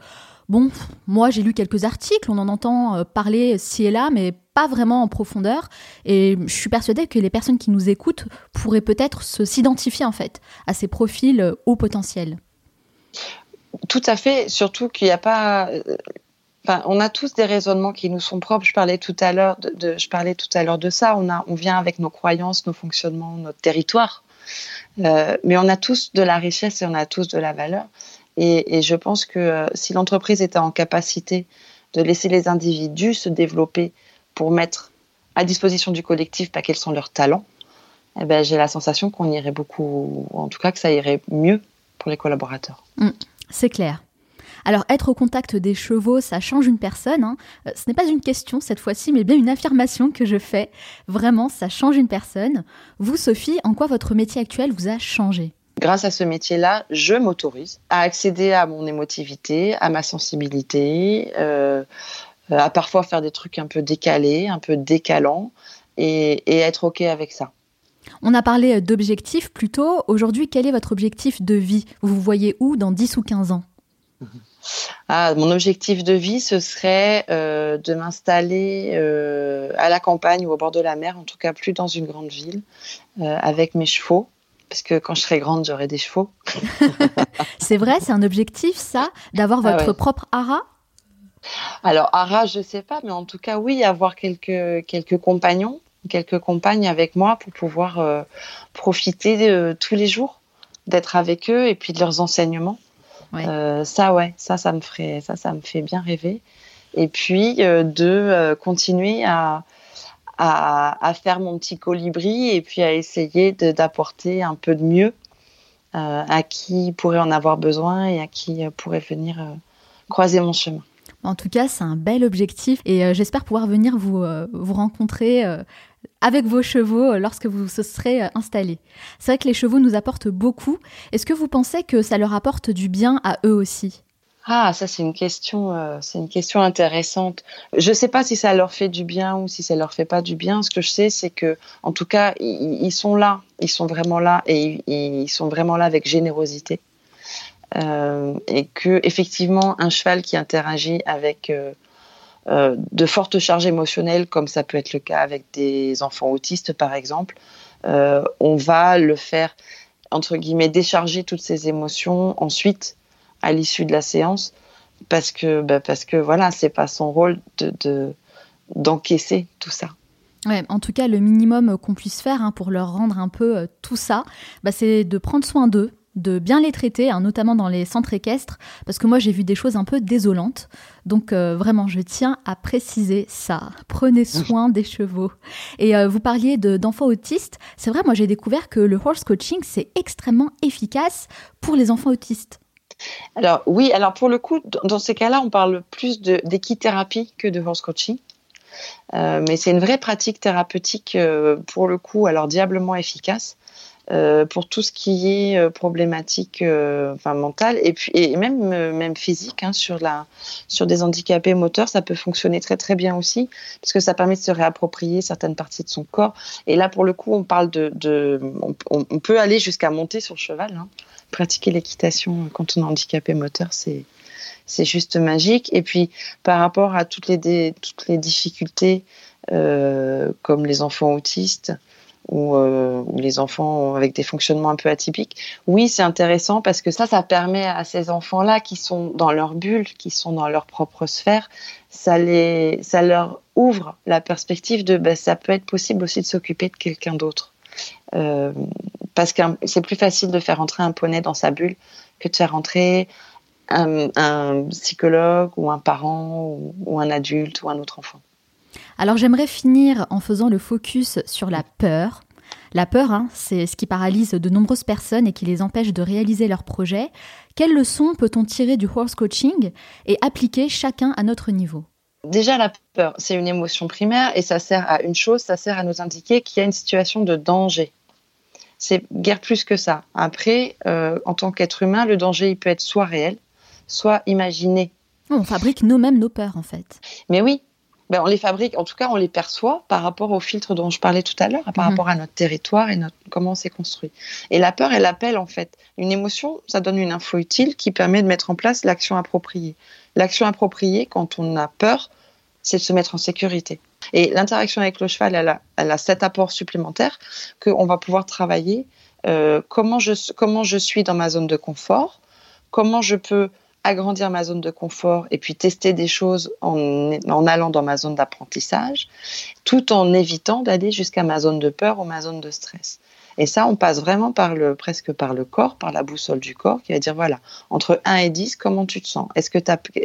Bon, moi j'ai lu quelques articles, on en entend euh, parler ci et là, mais pas vraiment en profondeur. Et je suis persuadée que les personnes qui nous écoutent pourraient peut-être s'identifier en fait à ces profils euh, haut potentiel. Tout à fait, surtout qu'il n'y a pas. Euh, enfin, on a tous des raisonnements qui nous sont propres. Je parlais tout à l'heure de, je parlais tout à l'heure de ça. On a, on vient avec nos croyances, nos fonctionnements, notre territoire. mais on a tous de la richesse et on a tous de la valeur. Et, je pense que euh, si l'entreprise était en capacité de laisser les individus se développer pour mettre à disposition du collectif pas quels sont leurs talents, eh ben, j'ai la sensation qu'on irait beaucoup, en tout cas que ça irait mieux pour les collaborateurs. Mmh, c'est clair. Alors, être au contact des chevaux, ça change une personne. Hein. Euh, ce n'est pas une question cette fois-ci, mais bien une affirmation que je fais. Vraiment, ça change une personne. Vous, Sophie, en quoi votre métier actuel vous a changé? Grâce à ce métier-là, je m'autorise à accéder à mon émotivité, à ma sensibilité, euh, à parfois faire des trucs un peu décalés, un peu décalants, et, être OK avec ça. On a parlé d'objectifs plus tôt. Aujourd'hui, quel est votre objectif de vie? Vous vous voyez où dans 10 ou 15 ans? Ah, mon objectif de vie, ce serait euh, de m'installer euh, à la campagne ou au bord de la mer, en tout cas plus dans une grande ville, avec mes chevaux, parce que quand je serai grande, j'aurai des chevaux. c'est vrai, c'est un objectif, ça, d'avoir ah votre propre hara? Alors, hara, je ne sais pas, mais en tout cas, oui, avoir quelques, quelques compagnons, quelques compagnes avec moi pour pouvoir euh, profiter de, tous les jours d'être avec eux et puis de leurs enseignements. Euh, ça, ouais, ça, ça me ferait, ça, ça me fait bien rêver. Et puis euh, de continuer à, à, faire mon petit colibri et puis à essayer d'apporter un peu de mieux euh, à qui pourrait en avoir besoin et à qui euh, pourrait venir euh, croiser mon chemin. En tout cas, c'est un bel objectif et j'espère pouvoir venir vous, rencontrer avec vos chevaux lorsque vous se serez installés. C'est vrai que les chevaux nous apportent beaucoup. Est-ce que vous pensez que ça leur apporte du bien à eux aussi? Ah, ça c'est une question, euh, c'est une question intéressante. Je ne sais pas si ça leur fait du bien ou si ça leur fait pas du bien. Ce que je sais, c'est que, en tout cas, ils, sont là, ils sont vraiment là et, ils sont vraiment là avec générosité. Euh, et que effectivement, un cheval qui interagit avec euh, de fortes charges émotionnelles, comme ça peut être le cas avec des enfants autistes par exemple, on va le faire entre guillemets décharger toutes ces émotions ensuite à l'issue de la séance parce que bah parce que voilà c'est pas son rôle de d'encaisser tout ça. Ouais, en tout cas, le minimum qu'on puisse faire hein, pour leur rendre un peu euh, tout ça, bah, c'est de prendre soin d'eux, de bien les traiter, hein, notamment dans les centres équestres, parce que moi j'ai vu des choses un peu désolantes. Donc euh, vraiment, je tiens à préciser ça. Prenez soin des chevaux. Et euh, vous parliez d'enfants autistes. C'est vrai, moi j'ai découvert que le horse coaching, c'est extrêmement efficace pour les enfants autistes. Alors oui, alors pour le coup, dans ces cas-là, on parle plus d'équithérapie que de horse coaching. Euh, mais c'est une vraie pratique thérapeutique pour le coup, alors diablement efficace. Euh, pour tout ce qui est euh, problématique euh, enfin, mentale. Et puis et même même physique hein, sur la sur des handicapés moteurs ça peut fonctionner très très bien aussi parce que ça permet de se réapproprier certaines parties de son corps. Et là pour le coup on parle de, de on, peut aller jusqu'à monter sur le cheval hein. pratiquer l'équitation quand on est handicapé moteur c'est juste magique. Et puis par rapport à toutes les toutes les difficultés comme les enfants autistes euh, ou, les enfants avec des fonctionnements un peu atypiques. Oui, c'est intéressant parce que ça, ça permet à ces enfants-là qui sont dans leur bulle, qui sont dans leur propre sphère, ça, les, ça leur ouvre la perspective de ben, ça peut être possible aussi de s'occuper de quelqu'un d'autre. Euh, parce que c'est plus facile de faire entrer un poney dans sa bulle que de faire entrer un, psychologue ou un parent ou un adulte ou un autre enfant. Alors j'aimerais finir en faisant le focus sur la peur. La peur, hein, c'est ce qui paralyse de nombreuses personnes et qui les empêche de réaliser leurs projets. Quelles leçons peut-on tirer du horse coaching et appliquer chacun à notre niveau? Déjà, la peur, c'est une émotion primaire et ça sert à une chose, ça sert à nous indiquer qu'il y a une situation de danger. C'est guère plus que ça. Après, euh, en tant qu'être humain, le danger, il peut être soit réel, soit imaginé. On fabrique nous-mêmes nos peurs, en fait. Mais oui, ben, on les fabrique, en tout cas, on les perçoit par rapport au filtre dont je parlais tout à l'heure, par mhm. rapport à notre territoire et notre, comment c'est construit. Et la peur, elle appelle en fait une émotion, ça donne une info utile qui permet de mettre en place l'action appropriée. L'action appropriée, quand on a peur, c'est de se mettre en sécurité. Et l'interaction avec le cheval, elle a, elle a cet apport supplémentaire qu'on va pouvoir travailler euh, comment, je, comment je suis dans ma zone de confort, comment je peux agrandir ma zone de confort et puis tester des choses en, allant dans ma zone d'apprentissage, tout en évitant d'aller jusqu'à ma zone de peur ou ma zone de stress. Et ça, on passe vraiment par le, presque par le corps, par la boussole du corps, qui va dire, voilà, entre 1 et 10, comment tu te sens? Est-ce que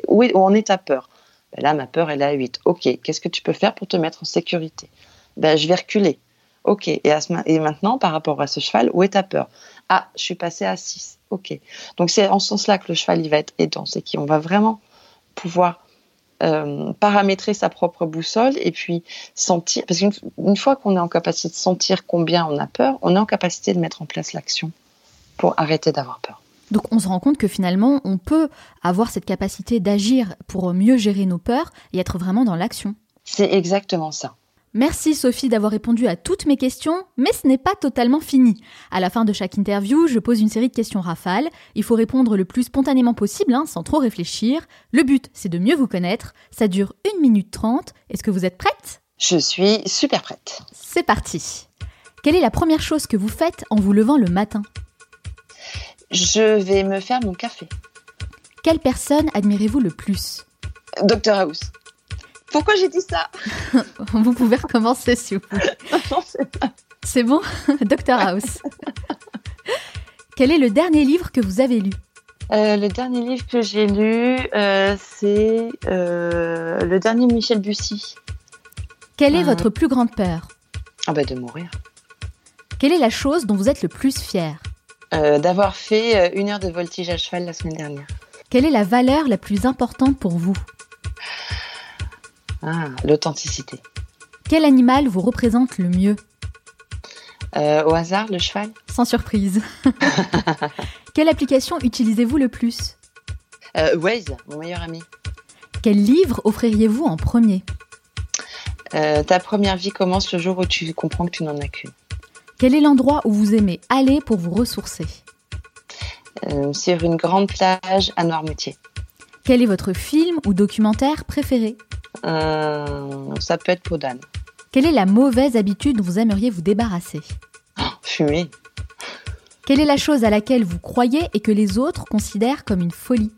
où, où en est ta peur? Ben Là, ma peur, elle est à 8. OK, qu'est-ce que tu peux faire pour te mettre en sécurité? Ben, Je vais reculer. OK, et, et maintenant, par rapport à ce cheval, où est ta peur? Ah, je suis passé à 6. Ok. Donc c'est en ce sens-là que le cheval il va être aidant, c'est qu'on va vraiment pouvoir euh, paramétrer sa propre boussole et puis sentir. Parce qu'une fois qu'on est en capacité de sentir combien on a peur, on est en capacité de mettre en place l'action pour arrêter d'avoir peur. Donc on se rend compte que finalement on peut avoir cette capacité d'agir pour mieux gérer nos peurs et être vraiment dans l'action. C'est exactement ça. Merci Sophie d'avoir répondu à toutes mes questions, mais ce n'est pas totalement fini. À la fin de chaque interview, je pose une série de questions rafales. Il faut répondre le plus spontanément possible, hein, sans trop réfléchir. Le but, c'est de mieux vous connaître. Ça dure 1 minute 30. Est-ce que vous êtes prête? Je suis super prête. C'est parti. Quelle est la première chose que vous faites en vous levant le matin? Je vais me faire mon café. Quelle personne admirez-vous le plus? Dr House. Pourquoi j'ai dit ça Vous pouvez recommencer si vous voulez. c'est bon Dr House. Quel est le dernier livre que vous avez lu euh, le dernier livre que j'ai lu, euh, c'est euh, le dernier Michel Bussy. Quelle est votre plus grande peur Ah bah de mourir. Quelle est la chose dont vous êtes le plus fier D'avoir fait une heure de voltige à cheval la semaine dernière. Quelle est la valeur la plus importante pour vous ah, l'authenticité. Quel animal vous représente le mieux? Euh, Au hasard, le cheval? Sans surprise. Quelle application utilisez-vous le plus? Euh, Waze, mon meilleur ami. Quel livre offririez-vous en premier? Euh, Ta première vie commence le jour où tu comprends que tu n'en as qu'une. Quel est l'endroit où vous aimez aller pour vous ressourcer? Sur une grande plage à Noirmoutier. Quel est votre film ou documentaire préféré euh, ça peut être peau d'âne. Quelle est la mauvaise habitude dont vous aimeriez vous débarrasser oh, Fumer. Quelle est la chose à laquelle vous croyez et que les autres considèrent comme une folie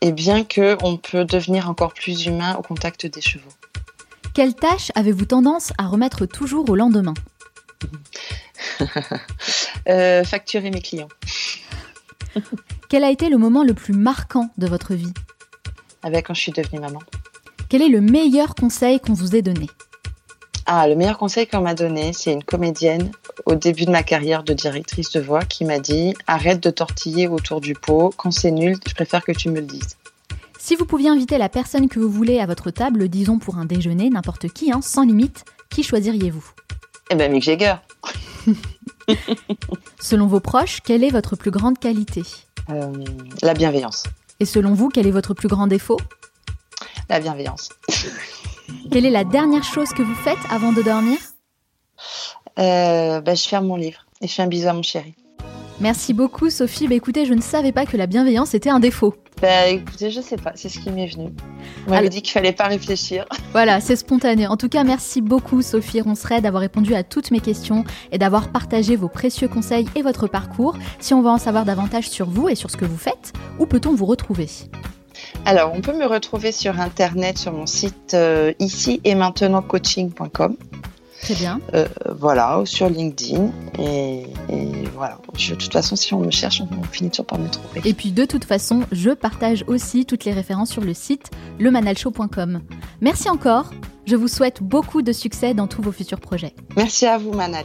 Eh bien que on peut devenir encore plus humain au contact des chevaux. Quelle tâche avez-vous tendance à remettre toujours au lendemain euh, Facturer mes clients. Quel a été le moment le plus marquant de votre vie Avec quand je suis devenue maman. Quel est le meilleur conseil qu'on vous ait donné? Ah, le meilleur conseil qu'on m'a donné, c'est une comédienne au début de ma carrière de directrice de voix qui m'a dit arrête de tortiller autour du pot. Quand c'est nul, je préfère que tu me le dises. Si vous pouviez inviter la personne que vous voulez à votre table, disons pour un déjeuner, n'importe qui, hein, sans limite, qui choisiriez-vous? Eh ben Mick Jagger. Selon vos proches, quelle est votre plus grande qualité? Euh, la bienveillance. Et selon vous, quel est votre plus grand défaut? La bienveillance. Quelle est la dernière chose que vous faites avant de dormir? Euh, ben, je ferme mon livre et je fais un bisou à mon chéri. Merci beaucoup Sophie. Bah écoutez, je ne savais pas que la bienveillance était un défaut. Ben, écoutez, je sais pas, c'est ce qui m'est venu. On m'avait dit qu'il fallait pas réfléchir. Voilà, c'est spontané. En tout cas, merci beaucoup Sophie Ronceret d'avoir répondu à toutes mes questions et d'avoir partagé vos précieux conseils et votre parcours. Si on veut en savoir davantage sur vous et sur ce que vous faites, où peut-on vous retrouver? Alors, on peut me retrouver sur internet sur mon site euh, ici et maintenant coaching.com. Très bien. Euh, voilà, ou sur LinkedIn. Et, et voilà. Je- de toute façon, si on me cherche, on, on finit toujours par me trouver. Et puis de toute façon, je partage aussi toutes les références sur le site lemanalshow.com. Merci encore. Je vous souhaite beaucoup de succès dans tous vos futurs projets. Merci à vous, Manal.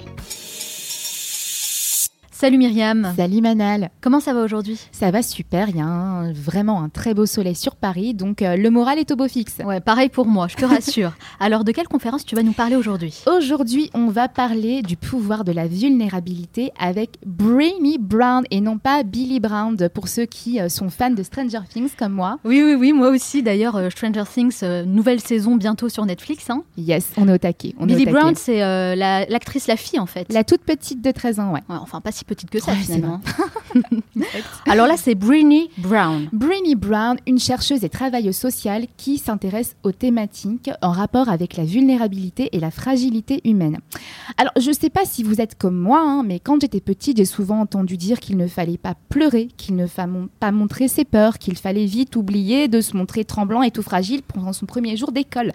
Salut Myriam. Salut Manal, Comment ça va aujourd'hui? Ça va super, il y a un- vraiment un très beau soleil sur Paris, donc euh, le moral est au beau fixe. Ouais, pareil pour moi, je te rassure. Alors de quelle conférence tu vas nous parler aujourd'hui? Aujourd'hui, on va parler du pouvoir de la vulnérabilité avec Bramy Brown et non pas Billy Brown pour ceux qui euh, sont fans de Stranger Things comme moi. Oui, oui, oui, moi aussi. D'ailleurs, euh, Stranger Things, nouvelle saison bientôt sur Netflix. Hein. Yes, on est au taquet. On Billy au taquet. Brown, c'est la- l'actrice, la, fille en fait. La toute petite de 13 ans, ouais. Ouais, enfin, pas si petite que ça Ouais, finalement. Alors là, c'est Britney Brown. Bramy Brown, une chercheuse et travailleuse sociale qui s'intéresse aux thématiques en rapport avec la vulnérabilité et la fragilité humaine. Alors, je ne sais pas si vous êtes comme moi, hein, mais quand j'étais petite, j'ai souvent entendu dire qu'il ne fallait pas pleurer, qu'il ne fallait pas montrer ses peurs, qu'il fallait vite oublier de se montrer tremblant et tout fragile pendant son premier jour d'école.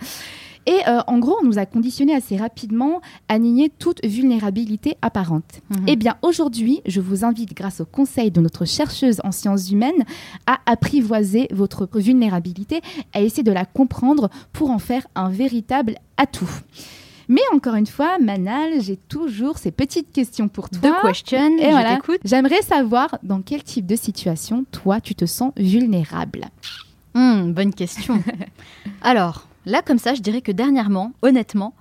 Et euh, en gros, on nous a conditionné assez rapidement à nier toute vulnérabilité apparente. Mhm. Eh bien, aujourd'hui, je vous invite, grâce au conseil de notre chercheuse en sciences humaines, à apprivoiser votre vulnérabilité, à essayer de la comprendre pour en faire un véritable atout. Mais encore une fois, Manal, j'ai toujours ces petites questions pour toi. Deux questions, Et je voilà, t'écoute. j'aimerais savoir dans quel type de situation, toi, tu te sens vulnérable? Hmm, bonne question. Alors, là, comme ça, je dirais que dernièrement, honnêtement,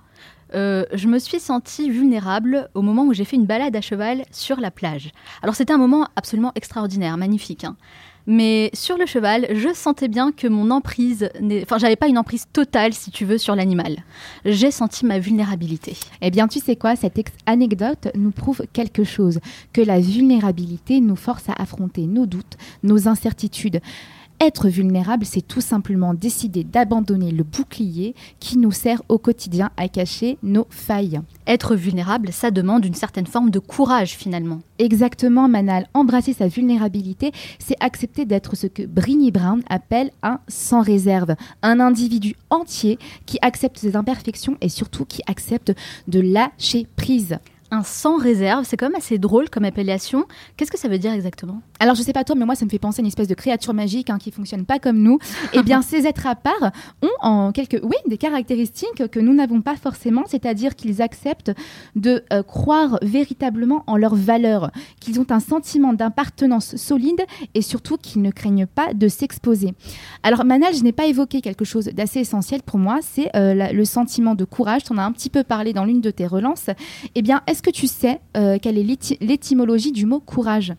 euh, je me suis sentie vulnérable au moment où j'ai fait une balade à cheval sur la plage. Alors, c'était un moment absolument extraordinaire, magnifique. hein. Mais sur le cheval, je sentais bien que mon emprise, enfin, j'avais pas une emprise totale, si tu veux, sur l'animal. J'ai senti ma vulnérabilité. Eh bien, tu sais quoi, cette anecdote nous prouve quelque chose, que la vulnérabilité nous force à affronter nos doutes, nos incertitudes. Être vulnérable, c'est tout simplement décider d'abandonner le bouclier qui nous sert au quotidien à cacher nos failles. Être vulnérable, ça demande une certaine forme de courage, finalement. Exactement, Manal. Embrasser sa vulnérabilité, c'est accepter d'être ce que Brini Brown appelle un sans réserve. Un individu entier qui accepte ses imperfections et surtout qui accepte de lâcher prise. Un sans réserve, c'est quand même assez drôle comme appellation. Qu'est-ce que ça veut dire exactement? Alors, je sais pas toi, mais moi, ça me fait penser à une espèce de créature magique hein, qui fonctionne pas comme nous. Eh bien, ces êtres à part ont en quelques, oui, des caractéristiques que nous n'avons pas forcément, c'est-à-dire qu'ils acceptent de euh, croire véritablement en leurs valeurs, qu'ils ont un sentiment d'appartenance solide et surtout qu'ils ne craignent pas de s'exposer. Alors, Manal, je n'ai pas évoqué quelque chose d'assez essentiel pour moi, c'est euh, le sentiment de courage. Tu en as un petit peu parlé dans l'une de tes relances. Eh bien, est-ce que tu sais euh, quelle est l'éty- l'étymologie du mot courage?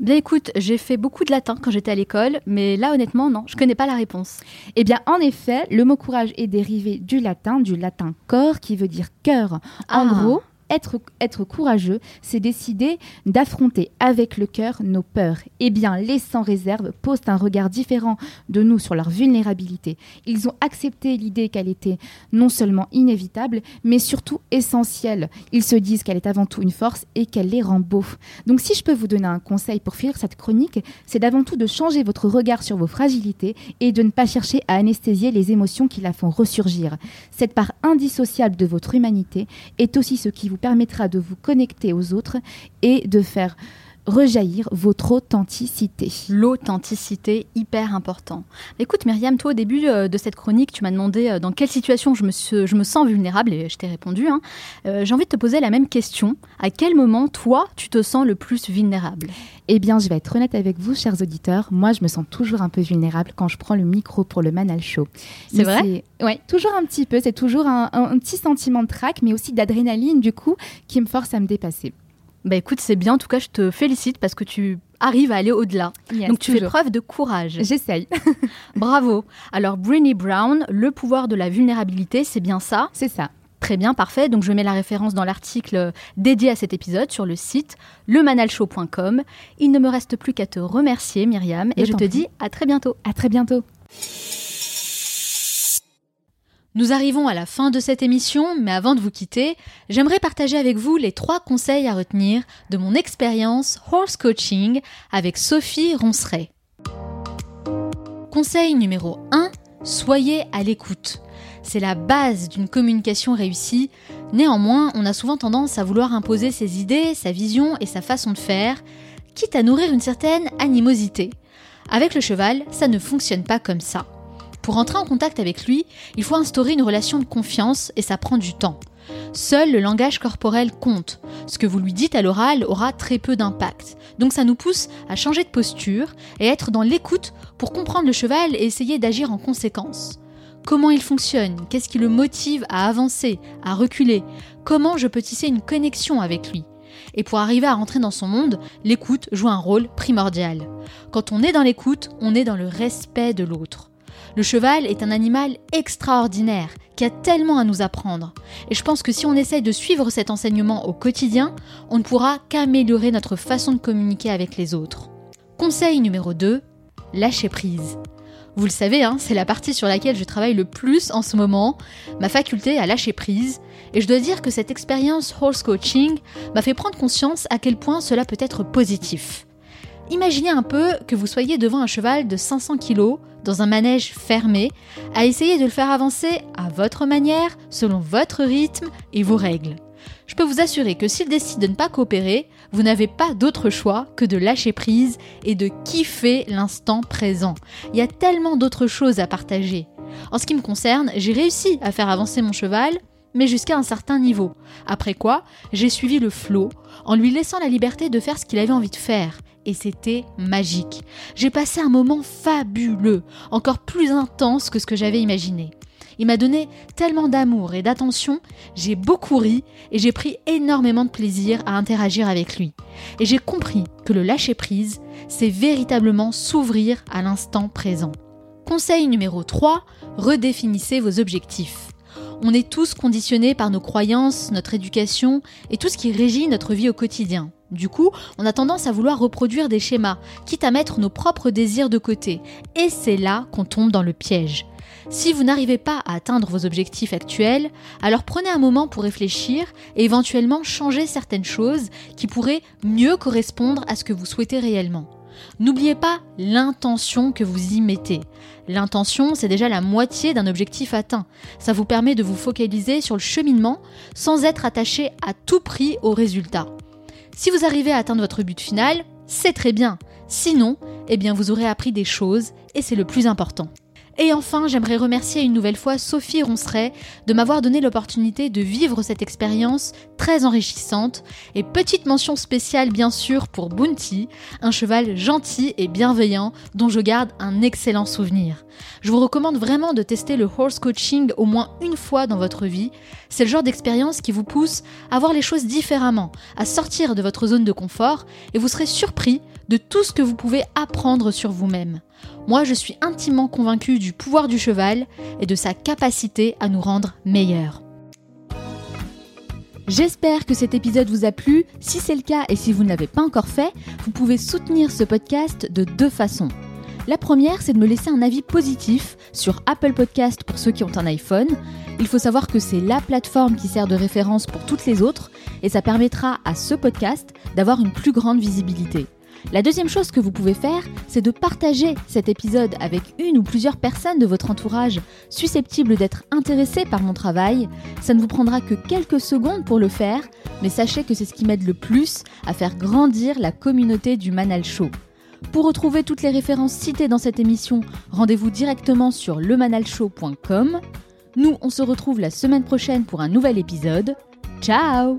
Bien écoute, j'ai fait beaucoup de latin quand j'étais à l'école, mais là honnêtement non, je connais pas la réponse. Eh bien, en effet, le mot courage est dérivé du latin, du latin cor, qui veut dire cœur. En Ah. gros, être, être courageux, c'est décider d'affronter avec le cœur nos peurs. Eh bien, les sans réserve posent un regard différent de nous sur leur vulnérabilité. Ils ont accepté l'idée qu'elle était non seulement inévitable, mais surtout essentielle. Ils se disent qu'elle est avant tout une force et qu'elle les rend beaux. Donc, si je peux vous donner un conseil pour finir cette chronique, c'est d'avant tout de changer votre regard sur vos fragilités et de ne pas chercher à anesthésier les émotions qui la font ressurgir. Cette part indissociable de votre humanité est aussi ce qui vous permettra de vous connecter aux autres et de faire rejaillir votre authenticité. L'authenticité, hyper important. Écoute Myriam, toi au début euh, de cette chronique, tu m'as demandé euh, dans quelle situation je me, je me sens vulnérable et je t'ai répondu. Hein. Euh, j'ai envie de te poser la même question. À quel moment, toi, tu te sens le plus vulnérable? Eh bien, je vais être honnête avec vous, chers auditeurs. Moi, je me sens toujours un peu vulnérable quand je prends le micro pour le Manal Show. C'est vrai? Oui, toujours un petit peu. C'est toujours un, un petit sentiment de trac, mais aussi d'adrénaline, du coup, qui me force à me dépasser. Bah écoute, c'est bien. En tout cas, je te félicite parce que tu arrives à aller au-delà. Donc tu fais preuve de courage. J'essaye. Bravo. Alors Brinny Brown, le pouvoir de la vulnérabilité, c'est bien ça? C'est ça. Très bien, parfait. Donc je mets la référence dans l'article dédié à cet épisode sur le site lemanalshow.com. Il ne me reste plus qu'à te remercier Myriam et je te dis à très bientôt. À très bientôt. Nous arrivons à la fin de cette émission, mais avant de vous quitter, j'aimerais partager avec vous les trois conseils à retenir de mon expérience horse coaching avec Sophie Ronceret. Conseil numéro 1, soyez à l'écoute. C'est la base d'une communication réussie. Néanmoins, on a souvent tendance à vouloir imposer ses idées, sa vision et sa façon de faire, quitte à nourrir une certaine animosité. Avec le cheval, ça ne fonctionne pas comme ça. Pour entrer en contact avec lui, il faut instaurer une relation de confiance et ça prend du temps. Seul le langage corporel compte. Ce que vous lui dites à l'oral aura très peu d'impact. Donc ça nous pousse à changer de posture et être dans l'écoute pour comprendre le cheval et essayer d'agir en conséquence. Comment il fonctionne? Qu'est-ce qui le motive à avancer, à reculer? Comment je peux tisser une connexion avec lui? Et pour arriver à rentrer dans son monde, l'écoute joue un rôle primordial. Quand on est dans l'écoute, on est dans le respect de l'autre. Le cheval est un animal extraordinaire qui a tellement à nous apprendre. Et je pense que si on essaye de suivre cet enseignement au quotidien, on ne pourra qu'améliorer notre façon de communiquer avec les autres. Conseil numéro 2, lâcher prise. Vous le savez, hein, c'est la partie sur laquelle je travaille le plus en ce moment, ma faculté à lâcher prise, et je dois dire que cette expérience horse coaching m'a fait prendre conscience à quel point cela peut être positif. Imaginez un peu que vous soyez devant un cheval de 500 kg dans un manège fermé, à essayer de le faire avancer à votre manière, selon votre rythme et vos règles. Je peux vous assurer que s'il décide de ne pas coopérer, vous n'avez pas d'autre choix que de lâcher prise et de kiffer l'instant présent. Il y a tellement d'autres choses à partager. En ce qui me concerne, j'ai réussi à faire avancer mon cheval, mais jusqu'à un certain niveau. Après quoi, j'ai suivi le flot, en lui laissant la liberté de faire ce qu'il avait envie de faire, et c'était magique. J'ai passé un moment fabuleux, encore plus intense que ce que j'avais imaginé. Il m'a donné tellement d'amour et d'attention, j'ai beaucoup ri et j'ai pris énormément de plaisir à interagir avec lui. Et j'ai compris que le lâcher-prise, c'est véritablement s'ouvrir à l'instant présent. Conseil numéro 3, redéfinissez vos objectifs. On est tous conditionnés par nos croyances, notre éducation et tout ce qui régit notre vie au quotidien. Du coup, on a tendance à vouloir reproduire des schémas, quitte à mettre nos propres désirs de côté. Et c'est là qu'on tombe dans le piège. Si vous n'arrivez pas à atteindre vos objectifs actuels, alors prenez un moment pour réfléchir et éventuellement changer certaines choses qui pourraient mieux correspondre à ce que vous souhaitez réellement. N'oubliez pas l'intention que vous y mettez. L'intention, c'est déjà la moitié d'un objectif atteint. Ça vous permet de vous focaliser sur le cheminement sans être attaché à tout prix au résultat. Si vous arrivez à atteindre votre but final, c'est très bien. Sinon, eh bien vous aurez appris des choses et c'est le plus important. Et enfin, j'aimerais remercier une nouvelle fois Sophie Ronceret de m'avoir donné l'opportunité de vivre cette expérience très enrichissante. Et petite mention spéciale bien sûr pour Bounty, un cheval gentil et bienveillant dont je garde un excellent souvenir. Je vous recommande vraiment de tester le horse coaching au moins une fois dans votre vie. C'est le genre d'expérience qui vous pousse à voir les choses différemment, à sortir de votre zone de confort et vous serez surpris de tout ce que vous pouvez apprendre sur vous-même. Moi, je suis intimement convaincue du pouvoir du cheval et de sa capacité à nous rendre meilleurs. J'espère que cet épisode vous a plu. Si c'est le cas et si vous ne l'avez pas encore fait, vous pouvez soutenir ce podcast de deux façons. La première, c'est de me laisser un avis positif sur Apple Podcast pour ceux qui ont un iPhone. Il faut savoir que c'est la plateforme qui sert de référence pour toutes les autres et ça permettra à ce podcast d'avoir une plus grande visibilité. La deuxième chose que vous pouvez faire, c'est de partager cet épisode avec une ou plusieurs personnes de votre entourage susceptibles d'être intéressées par mon travail. Ça ne vous prendra que quelques secondes pour le faire, mais sachez que c'est ce qui m'aide le plus à faire grandir la communauté du Manal Show. Pour retrouver toutes les références citées dans cette émission, rendez-vous directement sur lemanalshow.com. Nous, on se retrouve la semaine prochaine pour un nouvel épisode. Ciao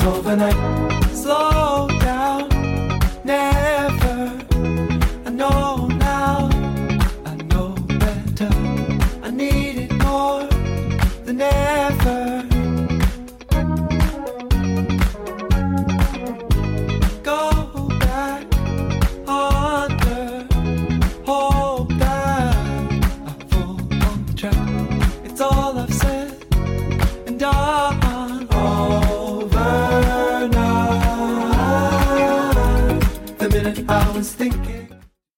happens overnight. Slow down, never. I know now, I know better. I need it more than ever.